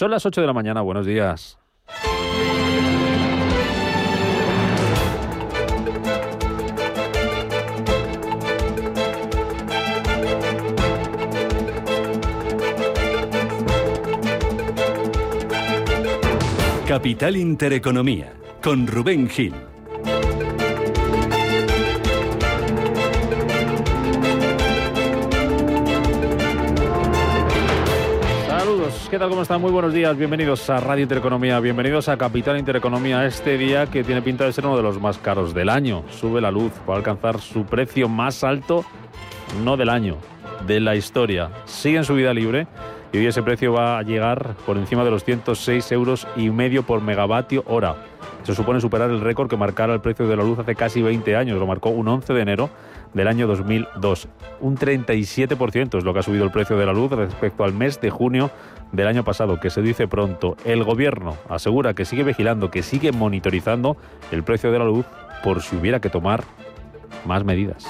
Son las 8 de la mañana, buenos días. Capital Intereconomía, con Rubén Gil. ¿Qué tal? ¿Cómo están? Muy buenos días, bienvenidos a Radio Intereconomía, bienvenidos a Capital Intereconomía, este día que tiene pinta de ser uno de los más caros del año. Sube la luz para alcanzar su precio más alto, no del año, de la historia. Sigue en su vida libre y hoy ese precio va a llegar por encima de los 106 euros y medio por megavatio hora. Eso supone superar el récord que marcara el precio de la luz hace casi 20 años, lo marcó un 11 de enero del año 2002. Un 37% es lo que ha subido el precio de la luz respecto al mes de junio del año pasado, que se dice pronto. El gobierno asegura que sigue vigilando, que sigue monitorizando el precio de la luz por si hubiera que tomar más medidas.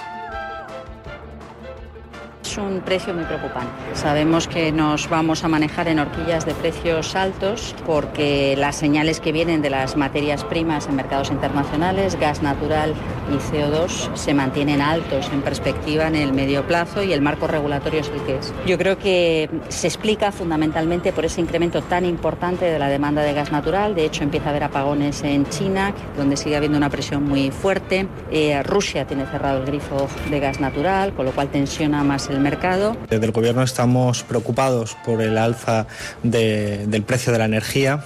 Es un precio muy preocupante. Sabemos que nos vamos a manejar en horquillas de precios altos porque las señales que vienen de las materias primas en mercados internacionales, gas natural y CO2, se mantienen altos en perspectiva en el medio plazo y el marco regulatorio es el que es. Yo creo que se explica fundamentalmente por ese incremento tan importante de la demanda de gas natural. De hecho, empieza a haber apagones en China, donde sigue habiendo una presión muy fuerte. Eh, Rusia tiene cerrado el grifo de gas natural, con lo cual tensiona más el Desde el Gobierno estamos preocupados por el alza de, del precio de la energía,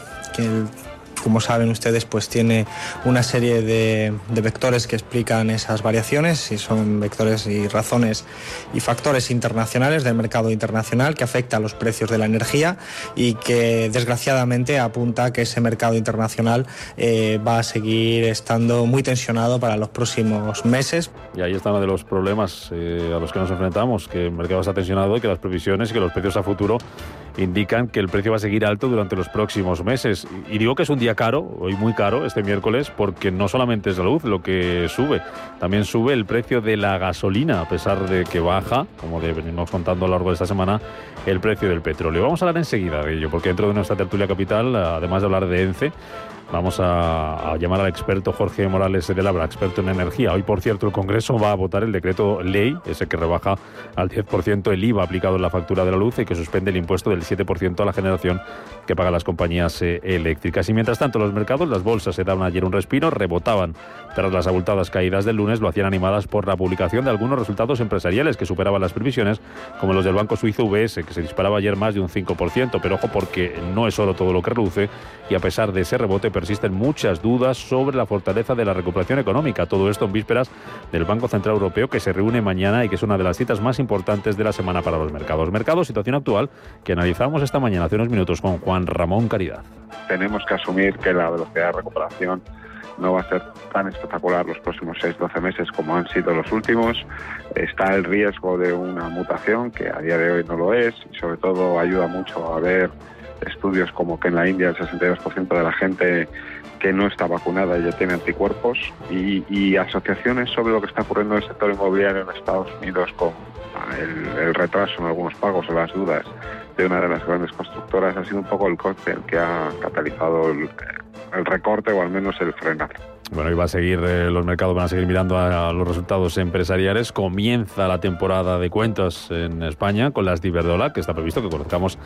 como saben ustedes, pues tiene una serie de, de, vectores que explican esas variaciones y son vectores y razones y factores internacionales del mercado internacional que afecta a los precios de la energía y que desgraciadamente apunta a que ese mercado internacional eh, va a seguir estando muy tensionado para los próximos meses. Y ahí está uno de los problemas eh, a los que nos enfrentamos, que el mercado está tensionado y que las previsiones y que los precios a futuro indican que el precio va a seguir alto durante los próximos meses. Y digo que es un día caro, hoy muy caro, este miércoles, porque no solamente es la luz lo que sube, también sube el precio de la gasolina, a pesar de que baja, como le venimos contando a lo largo de esta semana, el precio del petróleo. Vamos a hablar enseguida de ello, porque dentro de nuestra tertulia capital, además de hablar de ENCE, Vamos a, a, llamar al experto Jorge Morales de Labra, experto en energía. Hoy, por cierto, el Congreso va a votar el decreto ley, ese que rebaja al 10% el IVA aplicado en la factura de la luz y que suspende el impuesto del 7% a la generación que pagan las compañías eh, eléctricas. Y mientras tanto, los mercados, las bolsas se daban ayer un respiro, rebotaban tras las abultadas caídas del lunes, lo hacían animadas por la publicación de algunos resultados empresariales que superaban las previsiones, como los del banco suizo UBS, que se disparaba ayer más de un 5%. Pero ojo, porque no es solo todo lo que reduce y a pesar de ese rebote, persisten muchas dudas sobre la fortaleza de la recuperación económica. Todo esto en vísperas del Banco Central Europeo que se reúne mañana y que es una de las citas más importantes de la semana para los mercados. Mercado, situación actual que analizamos esta mañana hace unos minutos con Juan Ramón Caridad. Tenemos que asumir que la velocidad de recuperación no va a ser tan espectacular los próximos 6-12 meses como han sido los últimos. Está el riesgo de una mutación que a día de hoy no lo es y sobre todo ayuda mucho a ver estudios como que en la India el 62% de la gente que no está vacunada ya tiene anticuerpos y, y, asociaciones sobre lo que está ocurriendo en el sector inmobiliario en Estados Unidos con el, el, retraso en algunos pagos o las dudas de una de las grandes constructoras ha sido un poco el cóctel que ha catalizado el, el recorte o al menos el frenazo. Bueno, y va a seguir, eh, los mercados van a seguir mirando a, los resultados empresariales. Comienza la temporada de cuentas en España con las de Iberdrola, que está previsto que conozcamos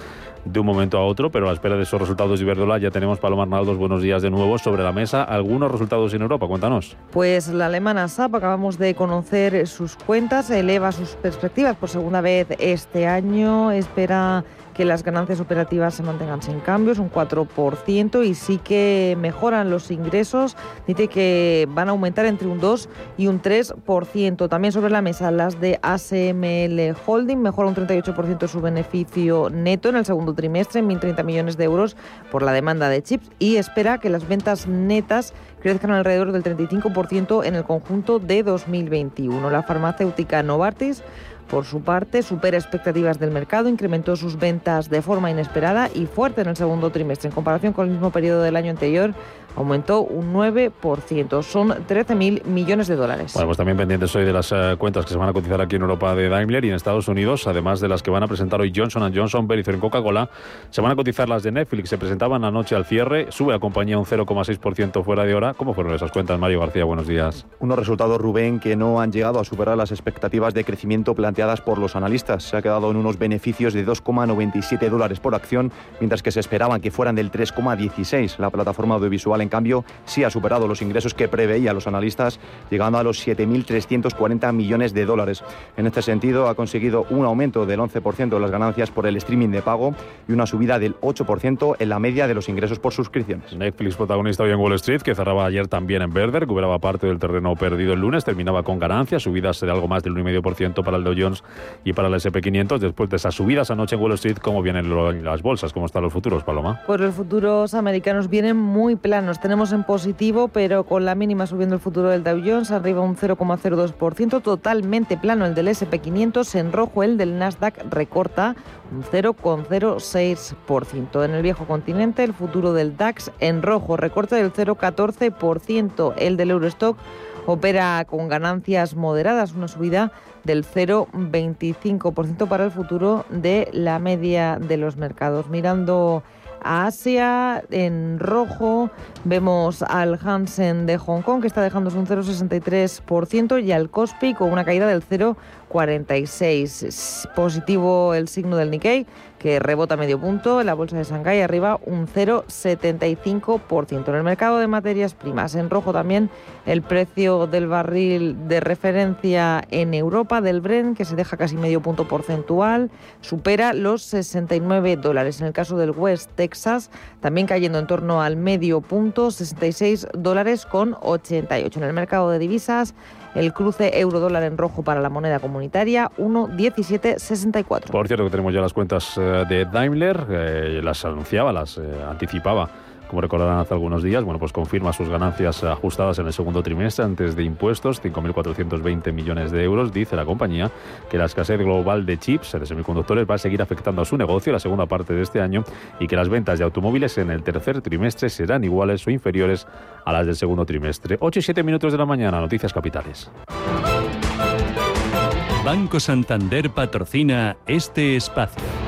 de un momento a otro, pero a la espera de esos resultados de Iberdrola ya tenemos, Paloma Arnaldos, buenos días de nuevo sobre la mesa. Algunos resultados en Europa, cuéntanos. Pues la alemana SAP, acabamos de conocer sus cuentas, eleva sus perspectivas por segunda vez este año, espera que las ganancias operativas se mantengan sin cambios, un 4%, y sí que mejoran los ingresos. Dice que van a aumentar entre un 2 y un 3%. También sobre la mesa las de ASML Holding, mejora un 38% su beneficio neto en el segundo trimestre, en 1.030 millones de euros por la demanda de chips, y espera que las ventas netas crezcan alrededor del 35% en el conjunto de 2021. La farmacéutica Novartis por su parte, supera expectativas del mercado, incrementó sus ventas de forma inesperada y fuerte en el segundo trimestre. En comparación con el mismo periodo del año anterior, aumentó un 9%. Son 13.000 millones de dólares. Bueno, pues también pendientes hoy de las eh, cuentas que se van a cotizar aquí en Europa de Daimler y en Estados Unidos, además de las que van a presentar hoy Johnson Johnson, Verizon y Coca-Cola, se van a cotizar las de Netflix. Se presentaban anoche al cierre, sube la compañía un 0,6% fuera de hora. ¿Cómo fueron esas cuentas, Mario García? Buenos días. Unos resultados, Rubén, que no han llegado a superar las expectativas de crecimiento planteadas por los analistas. Se ha quedado en unos beneficios de 2,97 dólares por acción, mientras que se esperaban que fueran del 3,16. La plataforma audiovisual, en cambio, sí ha superado los ingresos que preveía los analistas, llegando a los 7.340 millones de dólares. En este sentido, ha conseguido un aumento del 11% de las ganancias por el streaming de pago y una subida del 8% en la media de los ingresos por suscripciones. Netflix, protagonista hoy en Wall Street, que cerraba ayer también en verde, recuperaba parte del terreno perdido el lunes, terminaba con ganancias, subidas de algo más del 1,5% para el Dow Jones y para el SP500. Después de esas subidas anoche en Wall Street, ¿cómo vienen las bolsas? ¿Cómo están los futuros, Paloma? Pues los futuros americanos vienen muy planos. Tenemos en positivo, pero con la mínima subiendo el futuro del Dow Jones, arriba un 0,02%, totalmente plano el del SP500, en rojo el del Nasdaq recorta un 0,06%. En el viejo continente, el futuro del DAX en rojo recorta del 0,14%, el del Eurostock opera con ganancias moderadas, una subida del 0,25% para el futuro de la media de los mercados. Mirando a Asia, en rojo vemos al Hansen de Hong Kong que está dejándose un 0,63% y al Kospi con una caída del 0,46%. Positivo el signo del Nikkei que rebota medio punto. La bolsa de Shanghái arriba un 0,75%. En el mercado de materias primas, en rojo también el precio del barril de referencia en Europa del Brent, que se deja casi medio punto porcentual, supera los 69 dólares. En el caso del West Texas, también cayendo en torno al medio punto, 66 dólares con 88. En el mercado de divisas, el cruce euro-dólar en rojo para la moneda comunitaria, 1,1764. Por cierto, que tenemos ya las cuentas eh, de Daimler, eh, las anunciaba, las eh, anticipaba como recordarán hace algunos días, bueno, pues confirma sus ganancias ajustadas en el segundo trimestre antes de impuestos, 5.420 millones de euros. Dice la compañía que la escasez global de chips, de semiconductores, va a seguir afectando a su negocio la segunda parte de este año y que las ventas de automóviles en el tercer trimestre serán iguales o inferiores a las del segundo trimestre. 8 y 7 minutos de la mañana, noticias capitales. Banco Santander patrocina este espacio.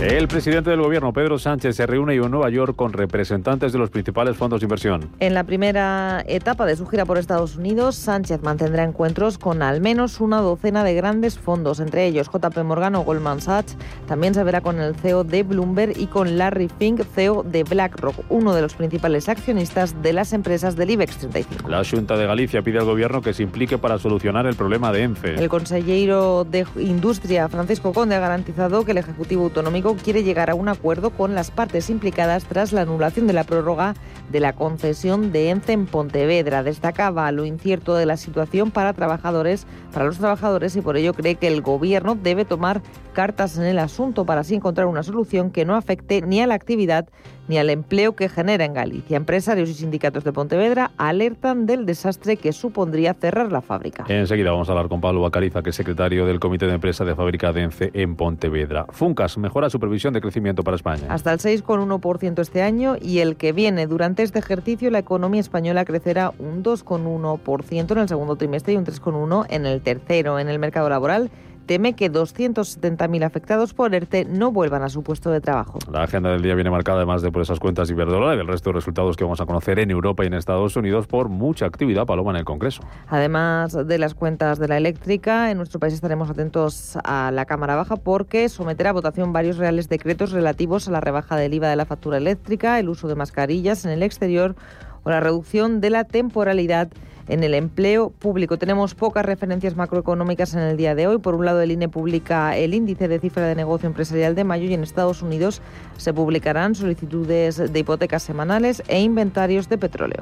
El presidente del gobierno, Pedro Sánchez, se reúne en Nueva York con representantes de los principales fondos de inversión. En la primera etapa de su gira por Estados Unidos, Sánchez mantendrá encuentros con al menos una docena de grandes fondos, entre ellos JP Morgan o Goldman Sachs. También se verá con el CEO de Bloomberg y con Larry Fink, CEO de BlackRock, uno de los principales accionistas de las empresas del IBEX 35. La Junta de Galicia pide al gobierno que se implique para solucionar el problema de ENCE. El consejero de Industria, Francisco Conde, ha garantizado que el Ejecutivo Autonómico quiere llegar a un acuerdo con las partes implicadas tras la anulación de la prórroga de la concesión de ENCE en Pontevedra. Destacaba lo incierto de la situación para trabajadores, para los trabajadores y por ello cree que el gobierno debe tomar cartas en el asunto para así encontrar una solución que no afecte ni a la actividad ni al empleo que genera en Galicia. Empresarios y sindicatos de Pontevedra alertan del desastre que supondría cerrar la fábrica. Enseguida vamos a hablar con Pablo Bacariza, que es secretario del Comité de Empresa de Fábrica de ENCE en Pontevedra. Funcas mejora su previsión de crecimiento para España. Hasta el 6,1% este año y el que viene. Durante este ejercicio la economía española crecerá un 2,1% en el segundo trimestre y un 3,1% en el tercero. En el mercado laboral teme que 270.000 afectados por ERTE no vuelvan a su puesto de trabajo. La agenda del día viene marcada además de por esas cuentas Iberdrola y del resto de resultados que vamos a conocer en Europa y en Estados Unidos por mucha actividad paloma en el Congreso. Además de las cuentas de la eléctrica, en nuestro país estaremos atentos a la Cámara Baja porque someterá a votación varios reales decretos relativos a la rebaja del IVA de la factura eléctrica, el uso de mascarillas en el exterior o la reducción de la temporalidad en el empleo público. Tenemos pocas referencias macroeconómicas en el día de hoy. Por un lado, el INE publica el índice de cifra de negocio empresarial de mayo y en Estados Unidos se publicarán solicitudes de hipotecas semanales e inventarios de petróleo.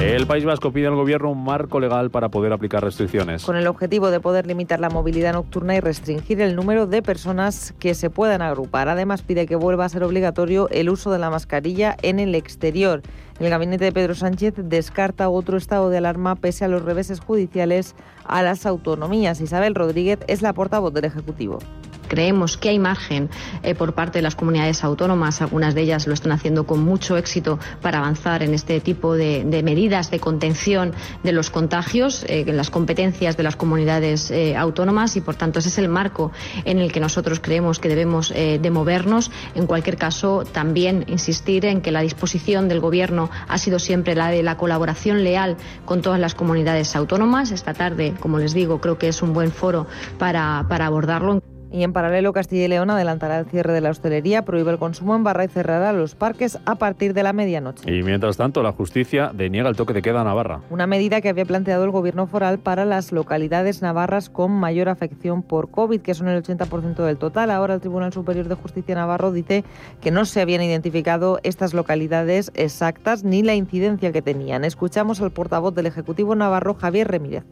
El País Vasco pide al gobierno un marco legal para poder aplicar restricciones. Con el objetivo de poder limitar la movilidad nocturna y restringir el número de personas que se puedan agrupar. Además, pide que vuelva a ser obligatorio el uso de la mascarilla en el exterior. El gabinete de Pedro Sánchez descarta otro estado de alarma pese a los reveses judiciales a las autonomías. Isabel Rodríguez es la portavoz del Ejecutivo. Creemos que hay margen eh, por parte de las comunidades autónomas, algunas de ellas lo están haciendo con mucho éxito para avanzar en este tipo de, medidas de contención de los contagios, eh, en las competencias de las comunidades eh, autónomas y, por tanto, ese es el marco en el que nosotros creemos que debemos de movernos. En cualquier caso, también insistir en que la disposición del Gobierno ha sido siempre la de la colaboración leal con todas las comunidades autónomas. Esta tarde, como les digo, creo que es un buen foro para, para abordarlo. Y en paralelo, Castilla y León adelantará el cierre de la hostelería, prohíbe el consumo en barra y cerrará los parques a partir de la medianoche. Y mientras tanto, la justicia deniega el toque de queda a Navarra. Una medida que había planteado el gobierno foral para las localidades navarras con mayor afección por COVID, que son el 80% del total. Ahora el Tribunal Superior de Justicia Navarro dice que no se habían identificado estas localidades exactas ni la incidencia que tenían. Escuchamos al portavoz del Ejecutivo Navarro, Javier Remírez.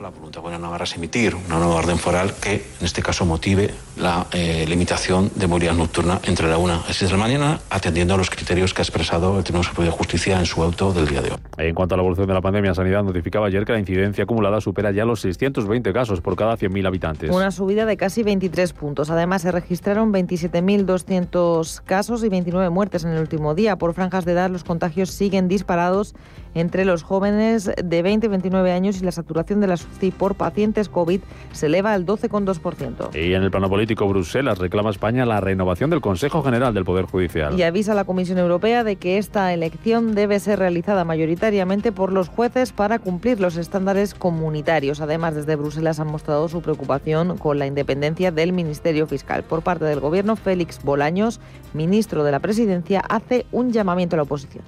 La voluntad de Navarra es emitir una nueva orden foral que, en este caso, motive la eh, limitación de movilidad nocturna entre la 1 y 6 de la mañana, atendiendo a los criterios que ha expresado el Tribunal Superior de Justicia en su auto del día de hoy. En cuanto a la evolución de la pandemia, Sanidad notificaba ayer que la incidencia acumulada supera ya los 620 casos por cada 100.000 habitantes. Una subida de casi 23 puntos. Además, se registraron 27.200 casos y 29 muertes en el último día. Por franjas de edad, los contagios siguen disparados entre los jóvenes de 20 y 29 años y la saturación de las UCI por pacientes COVID se eleva al 12,2%. Y en el plano político, Bruselas reclama a España la renovación del Consejo General del Poder Judicial. Y avisa a la Comisión Europea de que esta elección debe ser realizada mayoritariamente por los jueces para cumplir los estándares comunitarios. Además, desde Bruselas han mostrado su preocupación con la independencia del Ministerio Fiscal. Por parte del Gobierno, Félix Bolaños, ministro de la Presidencia, hace un llamamiento a la oposición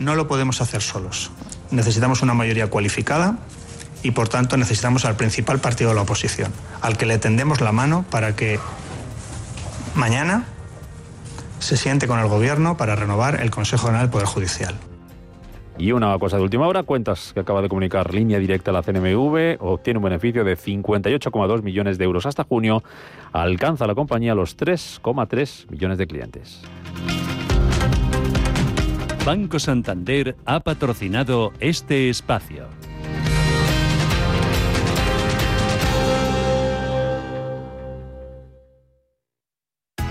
no lo podemos hacer solos. Necesitamos una mayoría cualificada y por tanto necesitamos al principal partido de la oposición, al que le tendemos la mano para que mañana se siente con el Gobierno para renovar el Consejo General del Poder Judicial. Y una cosa de última hora, cuentas que acaba de comunicar línea directa a la CNMV, obtiene un beneficio de 58,2 millones de euros hasta junio, alcanza la compañía los 3,3 millones de clientes. Banco Santander ha patrocinado este espacio.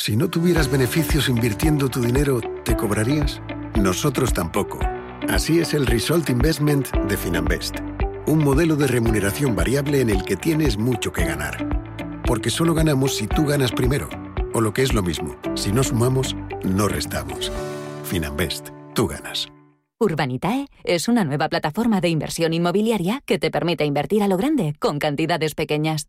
Si no tuvieras beneficios invirtiendo tu dinero, ¿te cobrarías? Nosotros tampoco. Así es el Result Investment de Finanbest. Un modelo de remuneración variable en el que tienes mucho que ganar. Porque solo ganamos si tú ganas primero. O lo que es lo mismo, si no sumamos, no restamos. Finanbest, tú ganas. Urbanitae es una nueva plataforma de inversión inmobiliaria que te permite invertir a lo grande con cantidades pequeñas.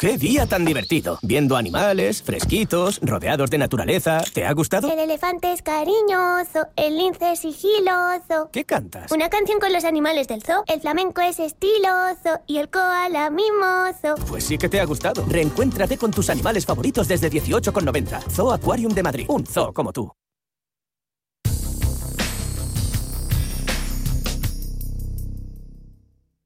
¡Qué día tan divertido! Viendo animales, fresquitos, rodeados de naturaleza. ¿Te ha gustado? El elefante es cariñoso, el lince es sigiloso. ¿Qué cantas? Una canción con los animales del zoo. El flamenco es estiloso y el koala mimoso. Pues sí que te ha gustado. Reencuéntrate con tus animales favoritos desde 18,90. Zoo Aquarium de Madrid. Un zoo como tú.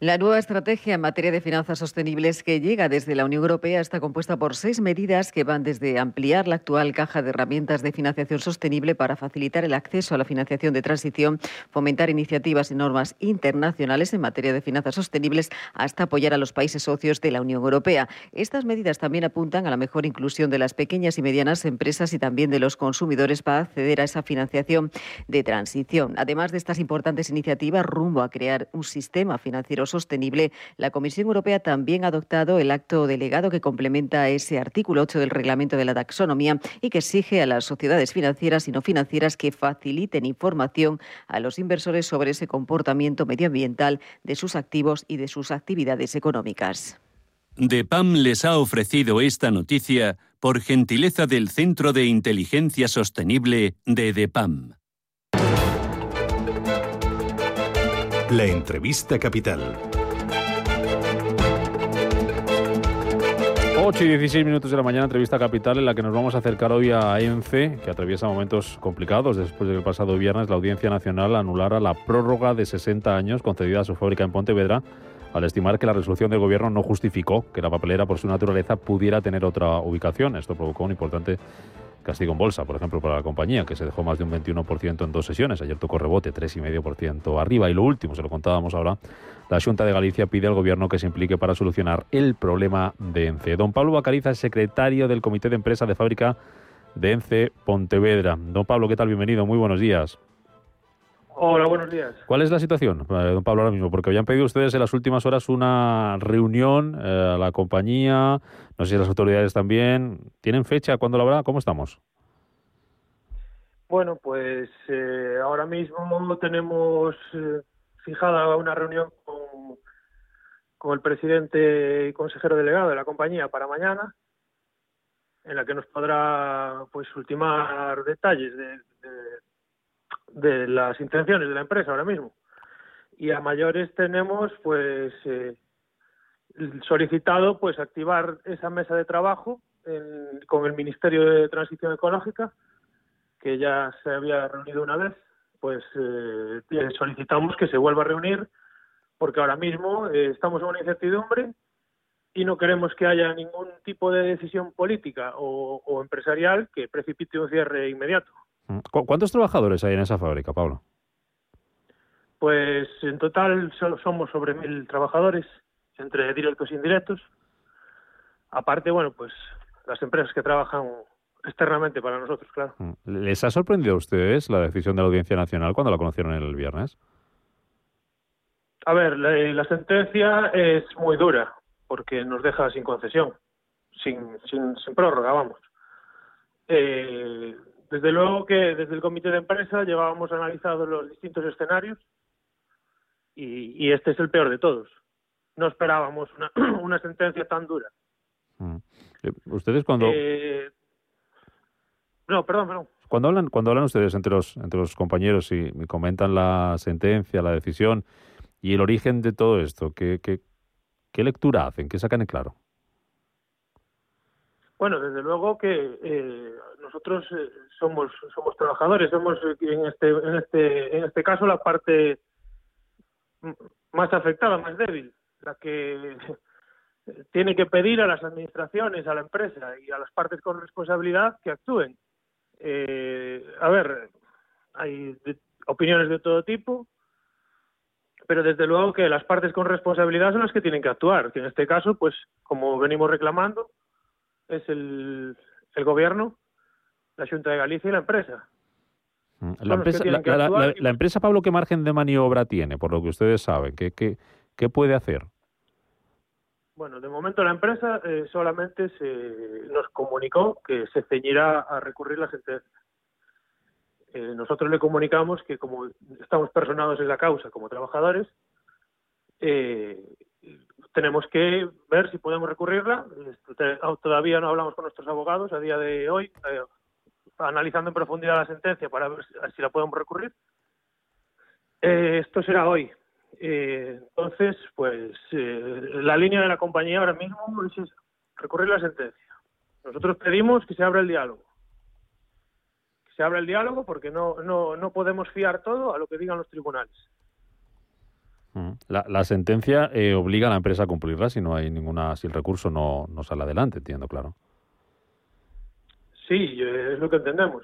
La nueva estrategia en materia de finanzas sostenibles que llega desde la Unión Europea está compuesta por seis medidas que van desde ampliar la actual caja de herramientas de financiación sostenible para facilitar el acceso a la financiación de transición, fomentar iniciativas y normas internacionales en materia de finanzas sostenibles, hasta apoyar a los países socios de la Unión Europea. Estas medidas también apuntan a la mejor inclusión de las pequeñas y medianas empresas y también de los consumidores para acceder a esa financiación de transición. Además de estas importantes iniciativas rumbo a crear un sistema financiero la Comisión Europea también ha adoptado el acto delegado que complementa ese artículo 8 del reglamento de la taxonomía y que exige a las sociedades financieras y no financieras que faciliten información a los inversores sobre ese comportamiento medioambiental de sus activos y de sus actividades económicas. DEPAM les ha ofrecido esta noticia por gentileza del Centro de Inteligencia Sostenible de DEPAM. La entrevista capital. 8 y 16 minutos de la mañana, entrevista capital en la que nos vamos a acercar hoy a ENCE, que atraviesa momentos complicados después de que el pasado viernes la Audiencia Nacional anulara la prórroga de 60 años concedida a su fábrica en Pontevedra al estimar que la resolución del gobierno no justificó que la papelera por su naturaleza pudiera tener otra ubicación. Esto provocó un importante castigo en bolsa, por ejemplo, para la compañía, que se dejó más de un 21% en dos sesiones. Ayer tocó rebote, 3,5% arriba. Y lo último, se lo contábamos ahora, la Junta de Galicia pide al Gobierno que se implique para solucionar el problema de ENCE. Don Pablo Bacariza secretario del Comité de Empresa de Fábrica de ENCE Pontevedra. Don Pablo, ¿qué tal? Bienvenido, muy buenos días. Hola, buenos días. ¿Cuál es la situación, eh, don Pablo, ahora mismo? Porque habían pedido ustedes en las últimas horas una reunión eh, a la compañía, no sé si las autoridades también. ¿Tienen fecha? ¿Cuándo la habrá? ¿Cómo estamos? Bueno, pues eh, ahora mismo tenemos fijada una reunión con, con el presidente y consejero delegado de la compañía para mañana, en la que nos podrá pues ultimar detalles de de las intenciones de la empresa ahora mismo. Y a mayores tenemos pues eh, solicitado pues activar esa mesa de trabajo con el Ministerio de Transición Ecológica, que ya se había reunido una vez, pues eh, solicitamos que se vuelva a reunir porque ahora mismo eh, estamos en una incertidumbre y no queremos que haya ningún tipo de decisión política o empresarial que precipite un cierre inmediato. Mm. ¿Cuántos trabajadores hay en esa fábrica, Pablo? Pues en total somos sobre mil trabajadores, entre directos e indirectos. Aparte, bueno, pues las empresas que trabajan externamente para nosotros, claro. Mm. ¿Les ha sorprendido a ustedes la decisión de la Audiencia Nacional cuando la conocieron el viernes? A ver, la, sentencia es muy dura porque nos deja sin concesión, sin, sin, sin prórroga, vamos. Eh, desde luego que desde el comité de empresa llevábamos analizados los distintos escenarios y, este es el peor de todos. No esperábamos una, sentencia tan dura. Mm. Eh, ustedes cuando eh, no, perdón, perdón. Cuando hablan, cuando hablan ustedes entre los entre los compañeros y me comentan la sentencia, la decisión y el origen de todo esto, ¿qué, qué, qué lectura hacen? ¿Qué sacan en claro? Bueno, desde luego que eh, nosotros eh, somos somos trabajadores, somos eh, en este en este en este caso la parte más afectada, más débil, la que tiene que pedir a las administraciones, a la empresa y a las partes con responsabilidad que actúen. a ver, hay opiniones de todo tipo, pero desde luego que las partes con responsabilidad son las que tienen que actuar, que en este caso, pues como venimos reclamando, es el, el gobierno, la Junta de Galicia y la empresa. Mm, la, empresa, la, empresa, Pablo, ¿qué margen de maniobra tiene, por lo que ustedes saben? ¿Qué, qué, qué puede hacer? Bueno, de momento la empresa eh, solamente se nos comunicó que se ceñirá a recurrir la sentencia. eh, nosotros le comunicamos que como estamos personados en la causa como trabajadores, eh, tenemos que ver si podemos recurrirla. Todavía no hablamos con nuestros abogados a día de hoy, analizando en profundidad la sentencia para ver si, la podemos recurrir. esto será hoy. entonces, pues la línea de la compañía ahora mismo es recurrir la sentencia. Nosotros pedimos que se abra el diálogo se abra el diálogo porque no, no, no podemos fiar todo a lo que digan los tribunales. Mm. La, la sentencia eh, obliga a la empresa a cumplirla si no hay ninguna, si el recurso no, no sale adelante, entiendo, claro. Sí, es lo que entendemos.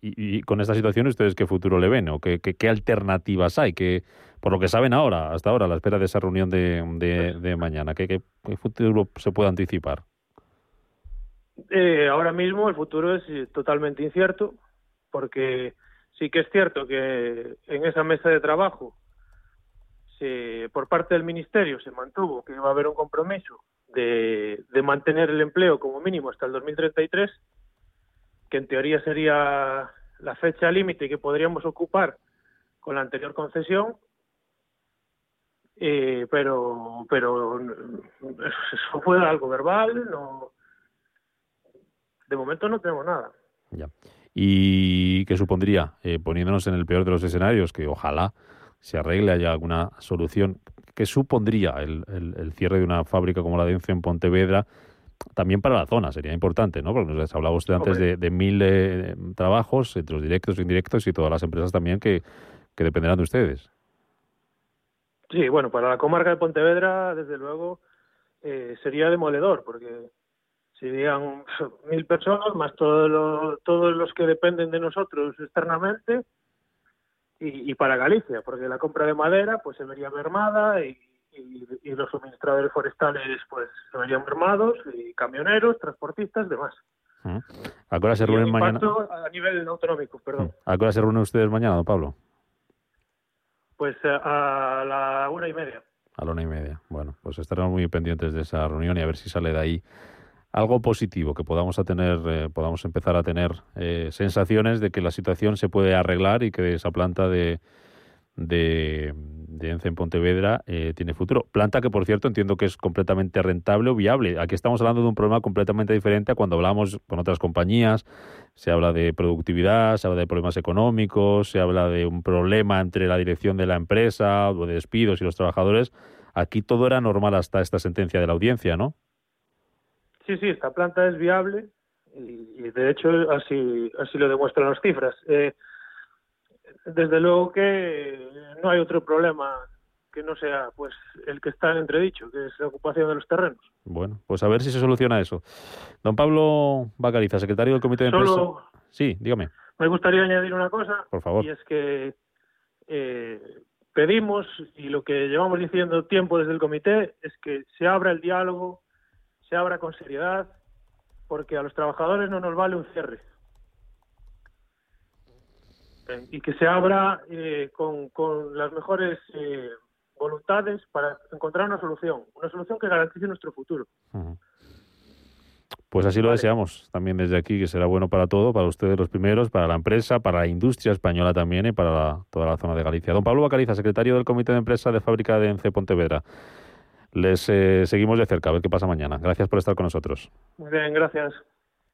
Y, con esta situación, ¿ustedes qué futuro le ven? ¿O qué, qué, alternativas hay? Que, por lo que saben ahora, hasta ahora, a la espera de esa reunión de, de, de mañana, ¿qué, ¿qué, futuro se puede anticipar? Eh, ahora mismo el futuro es eh, totalmente incierto, porque sí que es cierto que en esa mesa de trabajo se, por parte del Ministerio se mantuvo que iba a haber un compromiso de, de mantener el empleo como mínimo hasta el 2033, que en teoría sería la fecha límite que podríamos ocupar con la anterior concesión, eh, pero pero eso fue algo verbal, no de momento no tenemos nada. Ya. ¿Y qué supondría, eh, poniéndonos en el peor de los escenarios, que ojalá se arregle, haya alguna solución, qué supondría el, el, cierre de una fábrica como la de Ence en Pontevedra? También para la zona sería importante, ¿no? Porque nos hablaba usted antes de, de, mil eh, trabajos, entre los directos e indirectos y todas las empresas también que, que dependerán de ustedes. Sí, bueno, para la comarca de Pontevedra, desde luego, eh, sería demoledor, porque serían mil personas más todos los, todos los que dependen de nosotros externamente y, para Galicia, porque la compra de madera pues se vería mermada y, y, los suministradores forestales pues se verían mermados y camioneros, transportistas, demás. ¿A qué hora se reúnen mañana? A nivel autonómico, perdón. ¿A qué hora se reúnen ustedes mañana, don Pablo? Pues a, a la una y media. A la una y media. Bueno, pues estaremos muy pendientes de esa reunión y a ver si sale de ahí algo positivo, que podamos, a tener, eh, podamos empezar a tener eh, sensaciones de que la situación se puede arreglar y que esa planta de, de, Ence en Pontevedra eh, tiene futuro. Planta que, por cierto, entiendo que es completamente rentable o viable. Aquí estamos hablando de un problema completamente diferente a cuando hablamos con otras compañías. Se habla de productividad, se habla de problemas económicos, se habla de un problema entre la dirección de la empresa o de despidos y los trabajadores. Aquí todo era normal hasta esta sentencia de la audiencia, ¿no? Sí, sí, esta planta es viable y, de hecho así, así lo demuestran las cifras. Eh, desde luego que no hay otro problema que no sea pues el que está en entredicho, que es la ocupación de los terrenos. Bueno, pues a ver si se soluciona eso. Don Pablo Bacariza, secretario del Comité de Empresa. Sí, dígame. Me gustaría añadir una cosa. Por favor. Y es que eh, pedimos, y lo que llevamos diciendo tiempo desde el comité, es que se abra el diálogo se abra con seriedad, porque a los trabajadores no nos vale un cierre. Eh, y que se abra eh, con, con, las mejores eh, voluntades para encontrar una solución, una solución que garantice nuestro futuro. Pues así lo deseamos también desde aquí, que será bueno para todo, para ustedes los primeros, para la empresa, para la industria española también y para toda la zona de Galicia. Don Pablo Bacariza, secretario del Comité de Empresa de Fábrica de Ence Pontevedra. Les eh, seguimos de cerca, a ver qué pasa mañana. Gracias por estar con nosotros. Muy bien, gracias.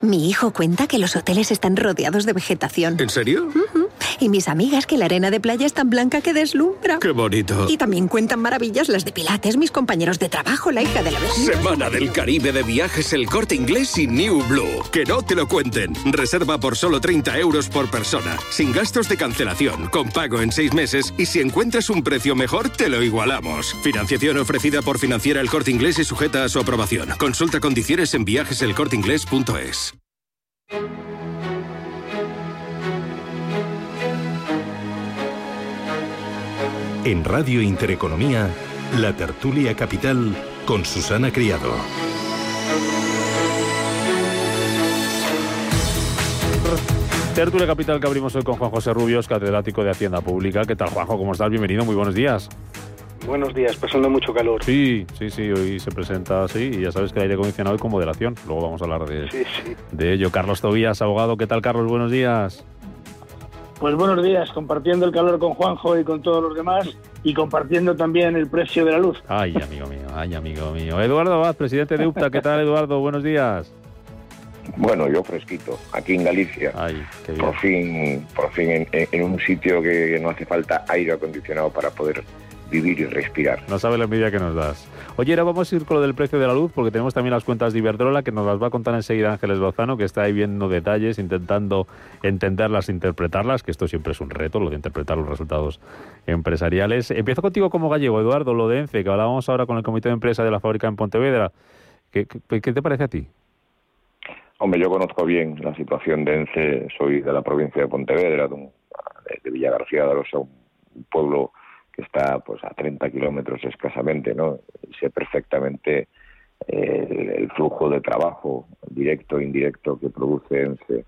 Mi hijo cuenta que los hoteles están rodeados de vegetación. ¿En serio? Y mis amigas que la arena de playa es tan blanca que deslumbra. ¡Qué bonito! Y también cuentan maravillas las de Pilates, mis compañeros de trabajo, la hija de la vecina. Semana del Caribe de viajes El Corte Inglés y New Blue. Que no te lo cuenten. Reserva por solo 30 euros por persona. Sin gastos de cancelación, con pago en seis meses y si encuentras un precio mejor, te lo igualamos. Financiación ofrecida por Financiera El Corte Inglés y sujeta a su aprobación. Consulta condiciones en viajeselcorteingles.es. En Radio Intereconomía, la tertulia capital con Susana Criado. Tertulia Capital que abrimos hoy con Juan José Rubios, catedrático de Hacienda Pública. ¿Qué tal, Juanjo? ¿Cómo estás? Bienvenido, muy buenos días. Buenos días, pasando mucho calor. Sí, sí, sí, hoy se presenta así y ya sabes que el aire acondicionado y con moderación. Luego vamos a hablar de, de ello. Carlos Tobías, abogado. ¿Qué tal, Carlos? Buenos días. Pues buenos días, compartiendo el calor con Juanjo y con todos los demás y compartiendo también el precio de la luz. Ay, amigo mío, ay, amigo mío. Eduardo Abad, presidente de UPTA. ¿Qué tal, Eduardo? Buenos días. Bueno, yo fresquito, aquí en Galicia. por fin, por fin en, en un sitio que no hace falta aire acondicionado para poder vivir y respirar. No sabe la envidia que nos das. Oye, ahora vamos a ir con lo del precio de la luz, porque tenemos también las cuentas de Iberdrola, que nos las va a contar enseguida Ángeles Lozano, que está ahí viendo detalles, intentando entenderlas, interpretarlas, que esto siempre es un reto, lo de interpretar los resultados empresariales. Empiezo contigo como gallego, Eduardo, lo de ENCE, que hablábamos ahora con el comité de empresa de la fábrica en Pontevedra. ¿Qué, qué, te parece a ti? Hombre, yo conozco bien la situación de ENCE, soy de la provincia de Pontevedra, de, de Villa García de los un pueblo que está pues a 30 kilómetros escasamente, ¿no? Sé perfectamente eh, el, flujo de trabajo directo e indirecto que produce ENCE.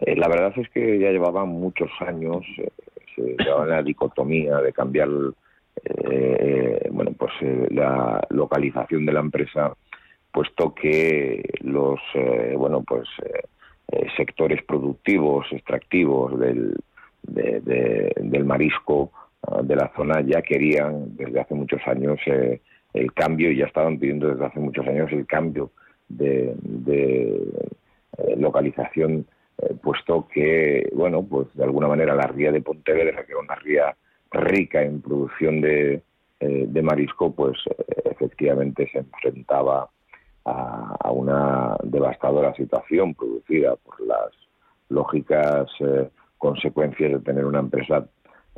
Eh, la verdad es que ya llevaban muchos años, eh, se llevaba la dicotomía de cambiar bueno, pues la localización de la empresa, puesto que los bueno, pues sectores productivos, extractivos del, del marisco de la zona ya querían desde hace muchos años eh, el cambio y ya estaban pidiendo desde hace muchos años el cambio de, eh, localización, eh, puesto que, bueno, pues de alguna manera la ría de Pontevedra, que era una ría rica en producción de, marisco, pues efectivamente se enfrentaba a, una devastadora situación producida por las lógicas consecuencias de tener una empresa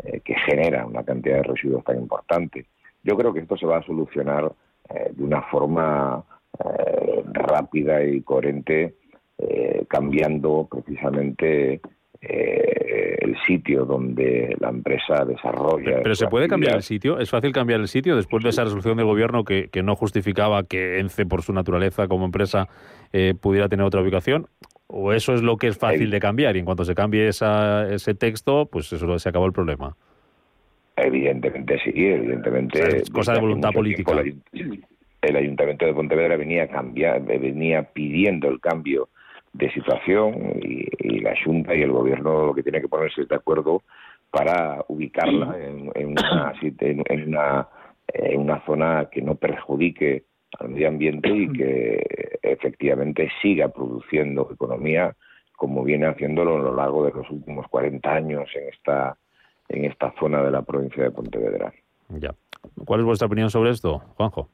eh, que genera una cantidad de residuos tan importante. Yo creo que esto se va a solucionar eh, de una forma eh, rápida y coherente, cambiando precisamente el sitio donde la empresa desarrolla. Pero, se puede cambiar el sitio, es fácil cambiar el sitio después de esa resolución del gobierno que, que no justificaba que ENCE, por su naturaleza como empresa, pudiera tener otra ubicación. ¿O eso es lo que es fácil de cambiar y en cuanto se cambie esa, ese texto, pues eso se acabó el problema? Evidentemente sí, evidentemente. es cosa de voluntad política. El, Ayuntamiento de Pontevedra venía, cambiar, venía pidiendo el cambio de situación y, la Junta y el Gobierno lo que tiene que ponerse de acuerdo para ubicarla en, en, una, en, una, en una zona que no perjudique al medio ambiente y que efectivamente siga produciendo economía como viene haciéndolo a lo largo de los últimos 40 años en esta en esta zona de la provincia de Pontevedra. Ya. ¿Cuál es vuestra opinión sobre esto, Juanjo?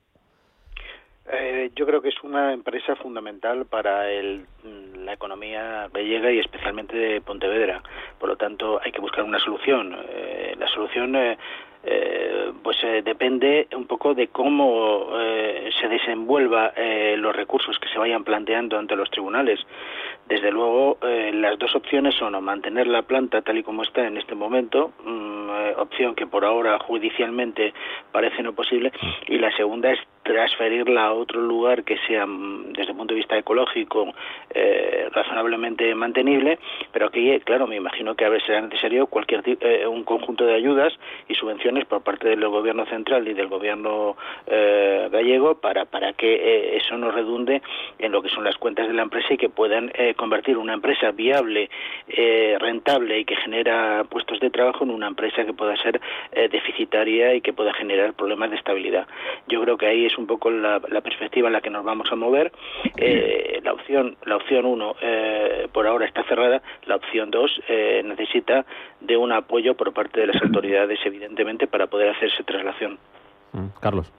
Eh, yo creo que es una empresa fundamental para el, la economía gallega y especialmente de Pontevedra. Por lo tanto, hay que buscar una solución. Eh, la solución eh, eh, pues eh, depende un poco de cómo eh, se desenvuelva los recursos que se vayan planteando ante los tribunales. Desde luego, las dos opciones son o mantener la planta tal y como está en este momento, mm, opción que por ahora judicialmente parece no posible, y la segunda es transferirla a otro lugar que sea mm, desde el punto de vista ecológico eh, razonablemente mantenible, pero aquí, claro, me imagino que a veces será necesario cualquier eh, un conjunto de ayudas y subvenciones por parte del gobierno central y del gobierno eh, gallego para, para que eso no redunde en lo que son las cuentas de la empresa y que puedan convertir una empresa viable, rentable y que genera puestos de trabajo en una empresa que pueda ser deficitaria y que pueda generar problemas de estabilidad. Yo creo que ahí es un poco la, perspectiva en la que nos vamos a mover. Eh, la opción la opción 1 eh, por ahora está cerrada, la opción 2 eh, necesita de un apoyo por parte de las autoridades, evidentemente, para poder hacerse traslación. Mm, Carlos.